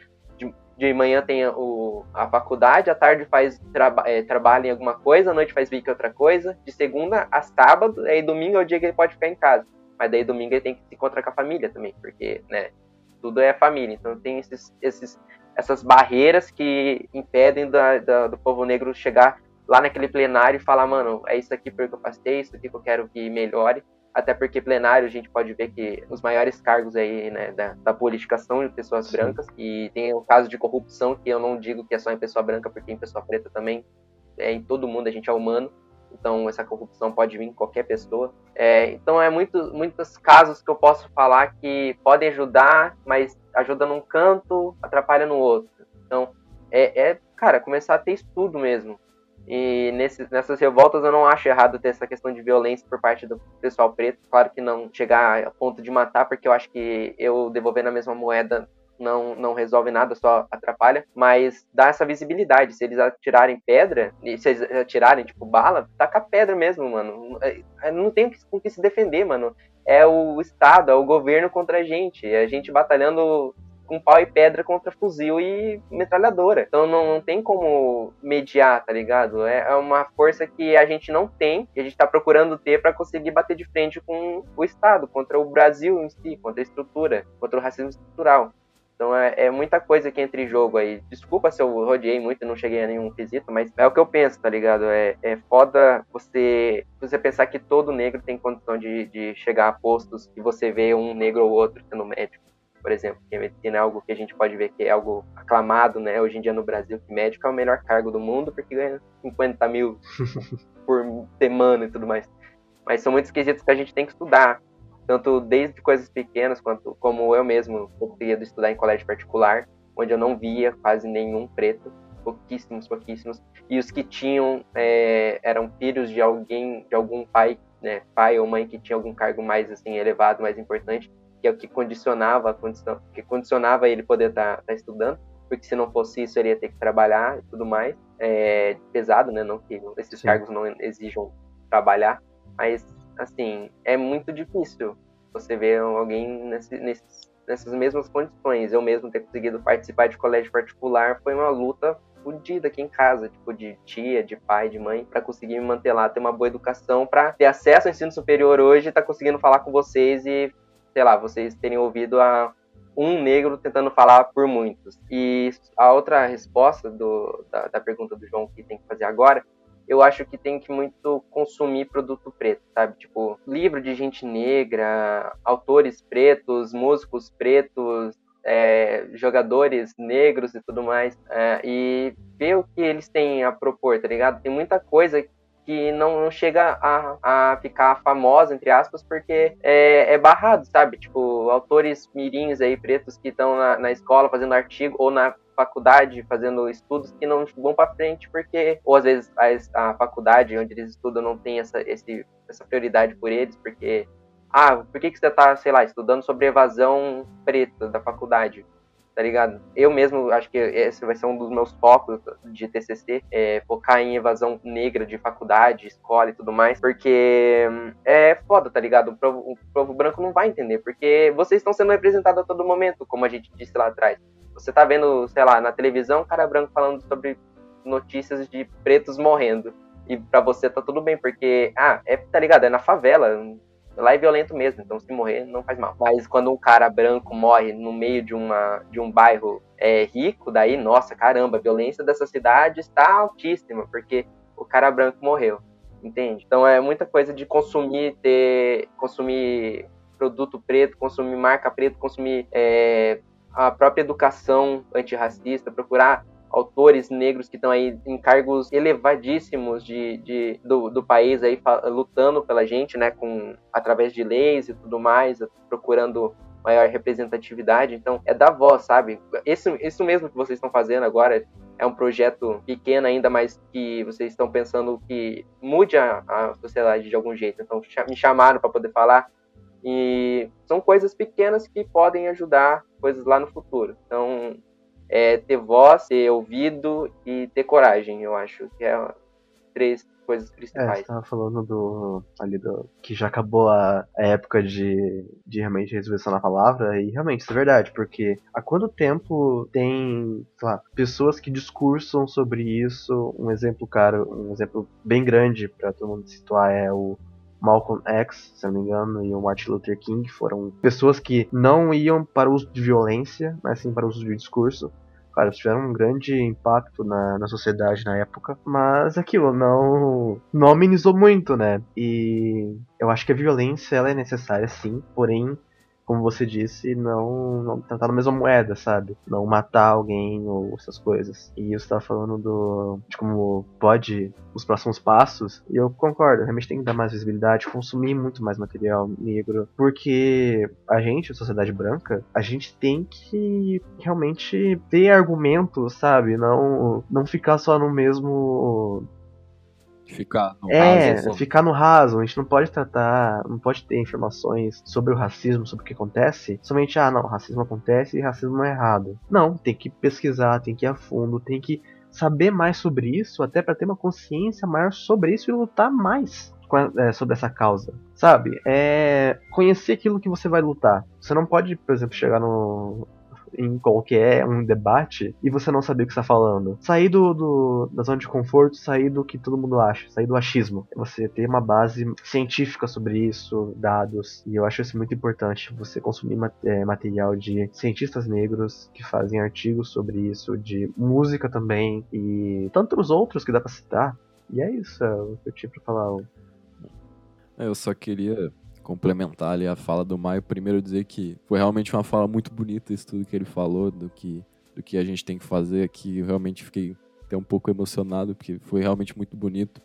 De, manhã tem o, a faculdade, à tarde faz traba, é, trabalho em alguma coisa, à noite faz vídeo outra coisa, de segunda a sábado, aí domingo é o dia que ele pode ficar em casa. Mas daí domingo ele tem que se encontrar com a família também, porque, né, tudo é família. Então tem esses, esses, essas barreiras que impedem da, da, do povo negro chegar lá naquele plenário e falar, mano, é isso aqui porque eu passei, isso aqui que eu quero que melhore. Até porque plenário a gente pode ver que os maiores cargos aí, né, da, da política são de pessoas Sim. brancas. E tem o caso de corrupção, que eu não digo que é só em pessoa branca, porque em pessoa preta também. É em todo mundo, a gente é humano. Então essa corrupção pode vir em qualquer pessoa. É, então é muito, muitos casos que eu posso falar que podem ajudar, mas ajuda num canto, atrapalha no outro. Então é, é cara, começar a ter estudo mesmo. E nesse, nessas revoltas eu não acho errado ter essa questão de violência por parte do pessoal preto. Claro que não chegar a ponto de matar, porque eu acho que eu devolver na mesma moeda não, não resolve nada, só atrapalha, mas dá essa visibilidade. Se eles atirarem pedra, e se eles atirarem, tipo, bala, taca pedra mesmo, mano. É, não tem com que se defender, mano. É o Estado, é o governo contra a gente. É a gente batalhando com pau e pedra contra fuzil e metralhadora. Então não, não tem como mediar, tá ligado? É, é uma força que a gente não tem, que a gente está procurando ter para conseguir bater de frente com o Estado, contra o Brasil em si, contra a estrutura, contra o racismo estrutural. Então é, é, muita coisa que entra em jogo aí. Desculpa se eu rodeei muito e não cheguei a nenhum quesito, mas é o que eu penso, tá ligado? É, é foda você, você pensar que todo negro tem condição de, de chegar a postos e você vê um negro ou outro sendo médico por exemplo, que a medicina é algo que a gente pode ver que é algo aclamado, né, hoje em dia no Brasil, que médico é o melhor cargo do mundo porque ganha 50 mil por semana e tudo mais. Mas são muitos quesitos que a gente tem que estudar, tanto desde coisas pequenas, quanto como eu mesmo conseguia estudar em colégio particular, onde eu não via quase nenhum preto, pouquíssimos, pouquíssimos, e os que tinham é, eram filhos de alguém, de algum pai, né, pai ou mãe que tinha algum cargo mais assim elevado, mais importante, que é o que condicionava, que condicionava ele poder estar tá, tá estudando, porque se não fosse isso ele ia ter que trabalhar e tudo mais, é, pesado, né, não que esses Sim. cargos não exijam trabalhar, mas assim é muito difícil você ver alguém nesse, nesses, nessas mesmas condições. Eu mesmo ter conseguido participar de colégio particular foi uma luta fodida aqui em casa, tipo, de tia, de pai, de mãe, para conseguir me manter lá, ter uma boa educação, para ter acesso ao ensino superior hoje, tá conseguindo falar com vocês e sei lá, vocês terem ouvido a um negro tentando falar por muitos. E a outra resposta do, da, da pergunta do João que tem que fazer agora eu acho que tem que muito consumir produto preto, sabe? Tipo, livro de gente negra, autores pretos, músicos pretos, é, jogadores negros e tudo mais, é, e ver o que eles têm a propor, tá ligado? Tem muita coisa que não, não chega a, a ficar famosa, entre aspas, porque é, é barrado, sabe? Tipo, autores mirins aí, pretos, que estão na, na escola fazendo artigo, ou na faculdade fazendo estudos que não vão para frente porque ou às vezes a, a, faculdade onde eles estudam não tem essa, esse, essa prioridade por eles porque ah por que que você está sei lá estudando sobre evasão preta da faculdade tá ligado? Eu mesmo acho que esse vai ser um dos meus focos de TCC, é focar em evasão negra de faculdade, escola e tudo mais, porque hum, é foda, tá ligado? O povo, o povo branco não vai entender, porque vocês estão sendo representados a todo momento, como a gente disse lá atrás. Você tá vendo, sei lá, na televisão, um cara branco falando sobre notícias de pretos morrendo. E pra você tá tudo bem, porque, ah, é, tá ligado? É na favela, Lá é violento mesmo, então se morrer não faz mal. Mas quando um cara branco morre no meio de, uma, de um bairro é, rico, daí, nossa, caramba, a violência dessa cidade está altíssima, porque o cara branco morreu, entende? Então é muita coisa de consumir, ter, consumir produto preto, consumir marca preto, consumir é, a própria educação antirracista, procurar autores negros que estão aí em cargos elevadíssimos de, de do, do, país aí lutando pela gente, né, com através de leis e tudo mais, procurando maior representatividade. Então, é da voz, sabe? Isso, isso mesmo que vocês estão fazendo agora é um projeto pequeno ainda, mas que vocês estão pensando que mude a, a sociedade de algum jeito. Então, me chamaram para poder falar. E são coisas pequenas que podem ajudar coisas lá no futuro. Então, é ter voz, ter ouvido e ter coragem, eu acho que é três coisas principais. É, você tava falando do. ali do. que já acabou a, a época de, de realmente resolução na palavra, e realmente isso é verdade, porque há quanto tempo tem, sei lá, pessoas que discursam sobre isso? Um exemplo, cara, um exemplo bem grande para todo mundo situar é o Malcolm X, se não me engano, e o Martin Luther King foram pessoas que não iam para o uso de violência, mas sim para o uso de discurso Claro, tiveram um grande impacto na, na sociedade na época, mas aquilo não, não amenizou muito, né? E eu acho que a violência ela é necessária sim, porém como você disse, não, não tratar na mesma moeda, sabe? Não matar alguém ou essas coisas. E você tava falando do, de como pode os próximos passos, e eu concordo, realmente tem que dar mais visibilidade, consumir muito mais material negro, porque a gente, a sociedade branca, a gente tem que realmente ter argumentos, sabe? Não, não ficar só no mesmo Ficar no é, raso. ficar no raso. A gente não pode tratar, não pode ter informações sobre o racismo, sobre o que acontece. Somente, ah, não, racismo acontece e racismo é errado. Não, tem que pesquisar, tem que ir a fundo, tem que saber mais sobre isso, até para ter uma consciência maior sobre isso e lutar mais é, sobre essa causa, sabe? É conhecer aquilo que você vai lutar. Você não pode, por exemplo, chegar no, em qualquer um debate e você não saber o que está falando. Sair do, do, da zona de conforto, sair do que todo mundo acha, sair do achismo. Você ter uma base científica sobre isso, dados, e eu acho isso muito importante. Você consumir é, material de cientistas negros que fazem artigos sobre isso, de música também, e tantos outros que dá para citar. E é isso é o que eu tinha pra falar. Eu só queria complementar ali a fala do Maio, primeiro dizer que foi realmente uma fala muito bonita isso tudo que ele falou, do que, do que a gente tem que fazer aqui. Eu realmente fiquei até um pouco emocionado, porque foi realmente muito bonito.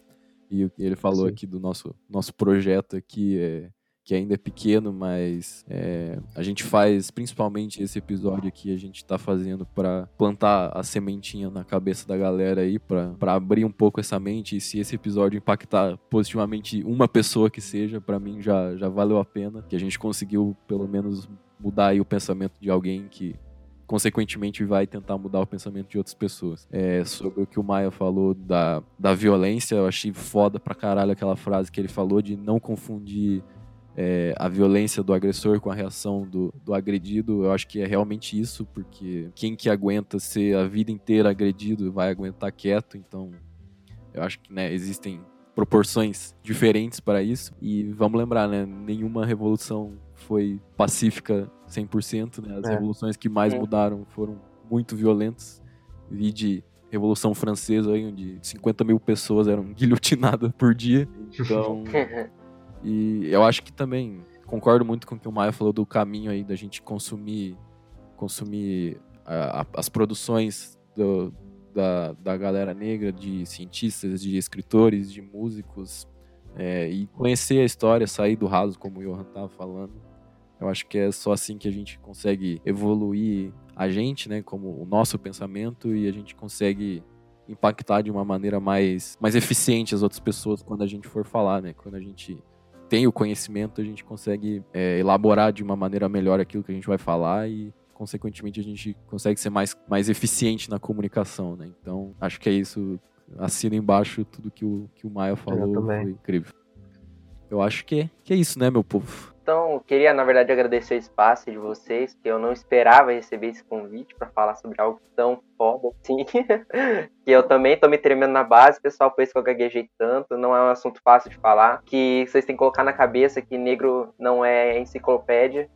E ele falou Sim. aqui do nosso, nosso projeto aqui, é, que ainda é pequeno, mas é, a gente faz principalmente esse episódio aqui, a gente está fazendo para plantar a sementinha na cabeça da galera aí, para abrir um pouco essa mente. E se esse episódio impactar positivamente uma pessoa que seja, para mim já, já valeu a pena. Que a gente conseguiu pelo menos mudar aí o pensamento de alguém que consequentemente vai tentar mudar o pensamento de outras pessoas. É, sobre o que o Maia falou da, da violência, eu achei foda pra caralho aquela frase que ele falou de não confundir é, a violência do agressor com a reação do, do agredido, eu acho que é realmente isso, porque quem que aguenta ser a vida inteira agredido vai aguentar quieto, então eu acho que né, existem proporções diferentes para isso. E vamos lembrar, né, nenhuma revolução foi pacífica 100%, né? As é. revoluções que mais é. mudaram foram muito violentas. Vi de Revolução Francesa, aí, onde 50 mil pessoas eram guilhotinadas por dia. Então, E eu acho que também concordo muito com o que o Maia falou do caminho aí da gente consumir consumir a, a, as produções do, da, da galera negra, de cientistas, de escritores, de músicos, é, e conhecer a história, sair do raso, como o Johan estava falando. Eu acho que é só assim que a gente consegue evoluir a gente, né, como o nosso pensamento, e a gente consegue impactar de uma maneira mais, mais eficiente as outras pessoas quando a gente for falar, né, quando a gente tem o conhecimento, a gente consegue é, elaborar de uma maneira melhor aquilo que a gente vai falar e, consequentemente, a gente consegue ser mais, mais eficiente na comunicação, né? Então, acho que é isso. Assina embaixo tudo que o, que o Maia falou, foi incrível. Eu acho que, que é isso, né, meu povo? Então, queria, na verdade, agradecer o espaço de vocês, que eu não esperava receber esse convite para falar sobre algo tão foda assim. que eu também tô me tremendo na base, pessoal, por isso que eu gaguejei tanto. Não é um assunto fácil de falar. Que vocês têm que colocar na cabeça que negro não é enciclopédia,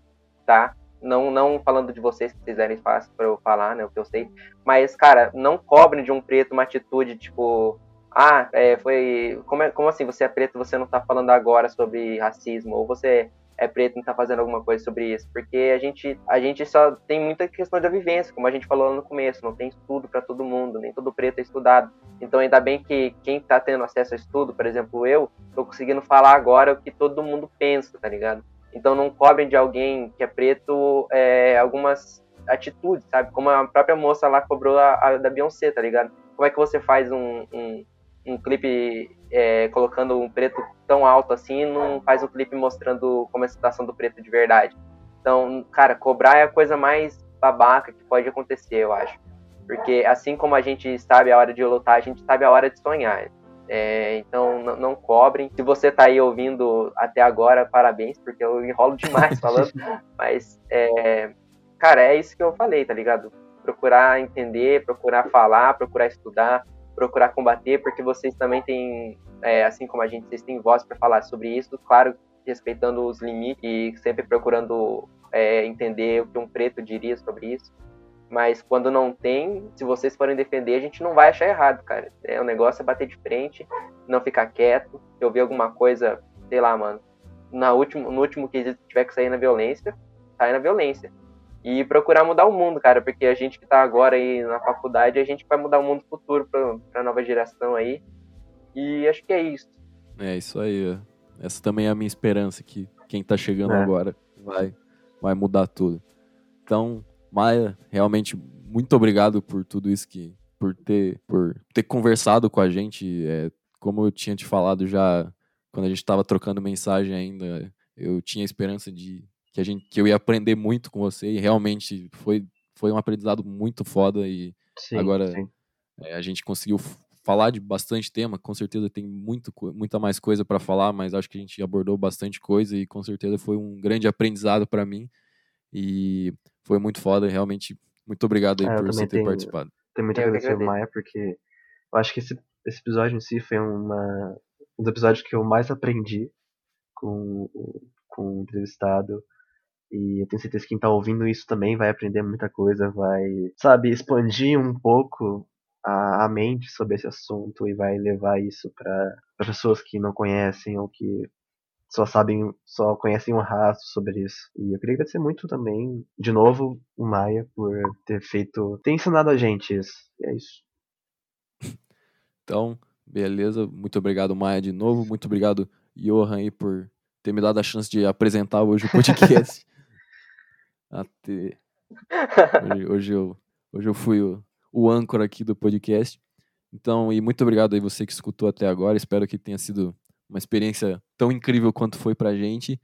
tá? Não, não falando de vocês, que eram fácil para eu falar, né? O que eu sei. Mas, cara, não cobrem de um preto uma atitude, tipo, ah, é, foi. Como, é, como assim você é preto você não tá falando agora sobre racismo? Ou você é preto não tá fazendo alguma coisa sobre isso, porque a gente, a gente só tem muita questão da vivência, como a gente falou lá no começo, não tem estudo para todo mundo, nem todo preto é estudado. Então ainda bem que quem tá tendo acesso a estudo, por exemplo, eu, tô conseguindo falar agora o que todo mundo pensa, tá ligado? Então não cobrem de alguém que é preto é, algumas atitudes, sabe? Como a própria moça lá cobrou a, a da Beyoncé, tá ligado? Como é que você faz um, um, um clipe é, colocando um preto tão alto assim não faz um clipe mostrando como é a situação do preto de verdade? Então, cara, cobrar é a coisa mais babaca que pode acontecer, eu acho. Porque assim como a gente sabe a hora de lutar, a gente sabe a hora de sonhar. É, então não, não, cobrem. Se você tá aí ouvindo até agora, parabéns, porque eu enrolo demais falando. mas, é, cara, é isso que eu falei, tá ligado? Procurar entender, procurar falar, procurar estudar, procurar combater, porque vocês também têm, é, assim como a gente, vocês têm voz para falar sobre isso, claro, respeitando os limites e sempre procurando é, entender o que um preto diria sobre isso. Mas quando não tem, se vocês forem defender, a gente não vai achar errado, cara. É, o negócio é bater de frente, não ficar quieto. Eu ver alguma coisa, sei lá, mano, na último, no último quesito tiver que sair na violência, sai na violência. E procurar mudar o mundo, cara, porque a gente que tá agora aí na faculdade, a gente vai mudar o mundo futuro pra, pra nova geração aí. E acho que é isso. É isso aí. Essa também é a minha esperança, que quem tá chegando é. agora vai, vai mudar tudo. Então, Maia, realmente muito obrigado por tudo isso que por ter por ter conversado com a gente. É, como eu tinha te falado já quando a gente estava trocando mensagem ainda, eu tinha esperança de que a gente que eu ia aprender muito com você e realmente foi foi um aprendizado muito foda e sim, agora sim. É, a gente conseguiu falar de bastante tema, com certeza tem muito, muita mais coisa para falar, mas acho que a gente abordou bastante coisa e com certeza foi um grande aprendizado para mim. E foi muito foda, realmente. Muito obrigado aí é, por você ter tenho, participado. Tenho muito a agradecer Maia, porque eu acho que esse, esse episódio em si foi uma, um dos episódios que eu mais aprendi com, com o entrevistado. E eu tenho certeza que quem tá ouvindo isso também vai aprender muita coisa, vai, sabe, expandir um pouco a, a mente sobre esse assunto e vai levar isso para pessoas que não conhecem ou que só sabem, só conhecem um rastro sobre isso. E eu queria agradecer muito também, de novo, o Maia por ter feito, ter ensinado a gente isso. E é isso. Então, beleza. Muito obrigado, Maia, de novo. Muito obrigado, Johan, aí, por ter me dado a chance de apresentar hoje o podcast. Até... Hoje, hoje, eu, hoje eu fui o, o âncora aqui do podcast. Então, e muito obrigado aí você que escutou até agora. Espero que tenha sido uma experiência tão incrível quanto foi pra gente.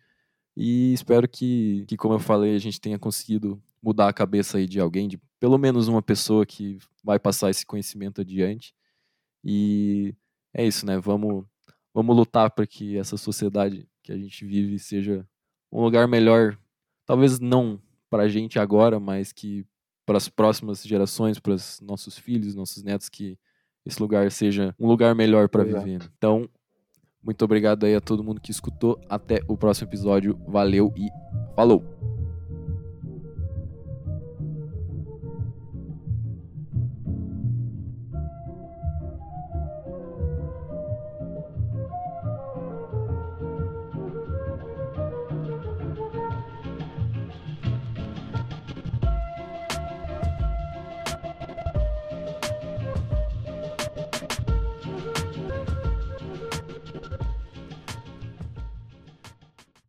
E espero que, que, como eu falei, a gente tenha conseguido mudar a cabeça aí de alguém, de pelo menos uma pessoa que vai passar esse conhecimento adiante. E é isso, né? Vamos, vamos lutar para que essa sociedade que a gente vive seja um lugar melhor. Talvez não para a gente agora, mas que para as próximas gerações, para os nossos filhos, nossos netos, que esse lugar seja um lugar melhor para viver. Então, muito obrigado aí a todo mundo que escutou. Até o próximo episódio. Valeu e falou!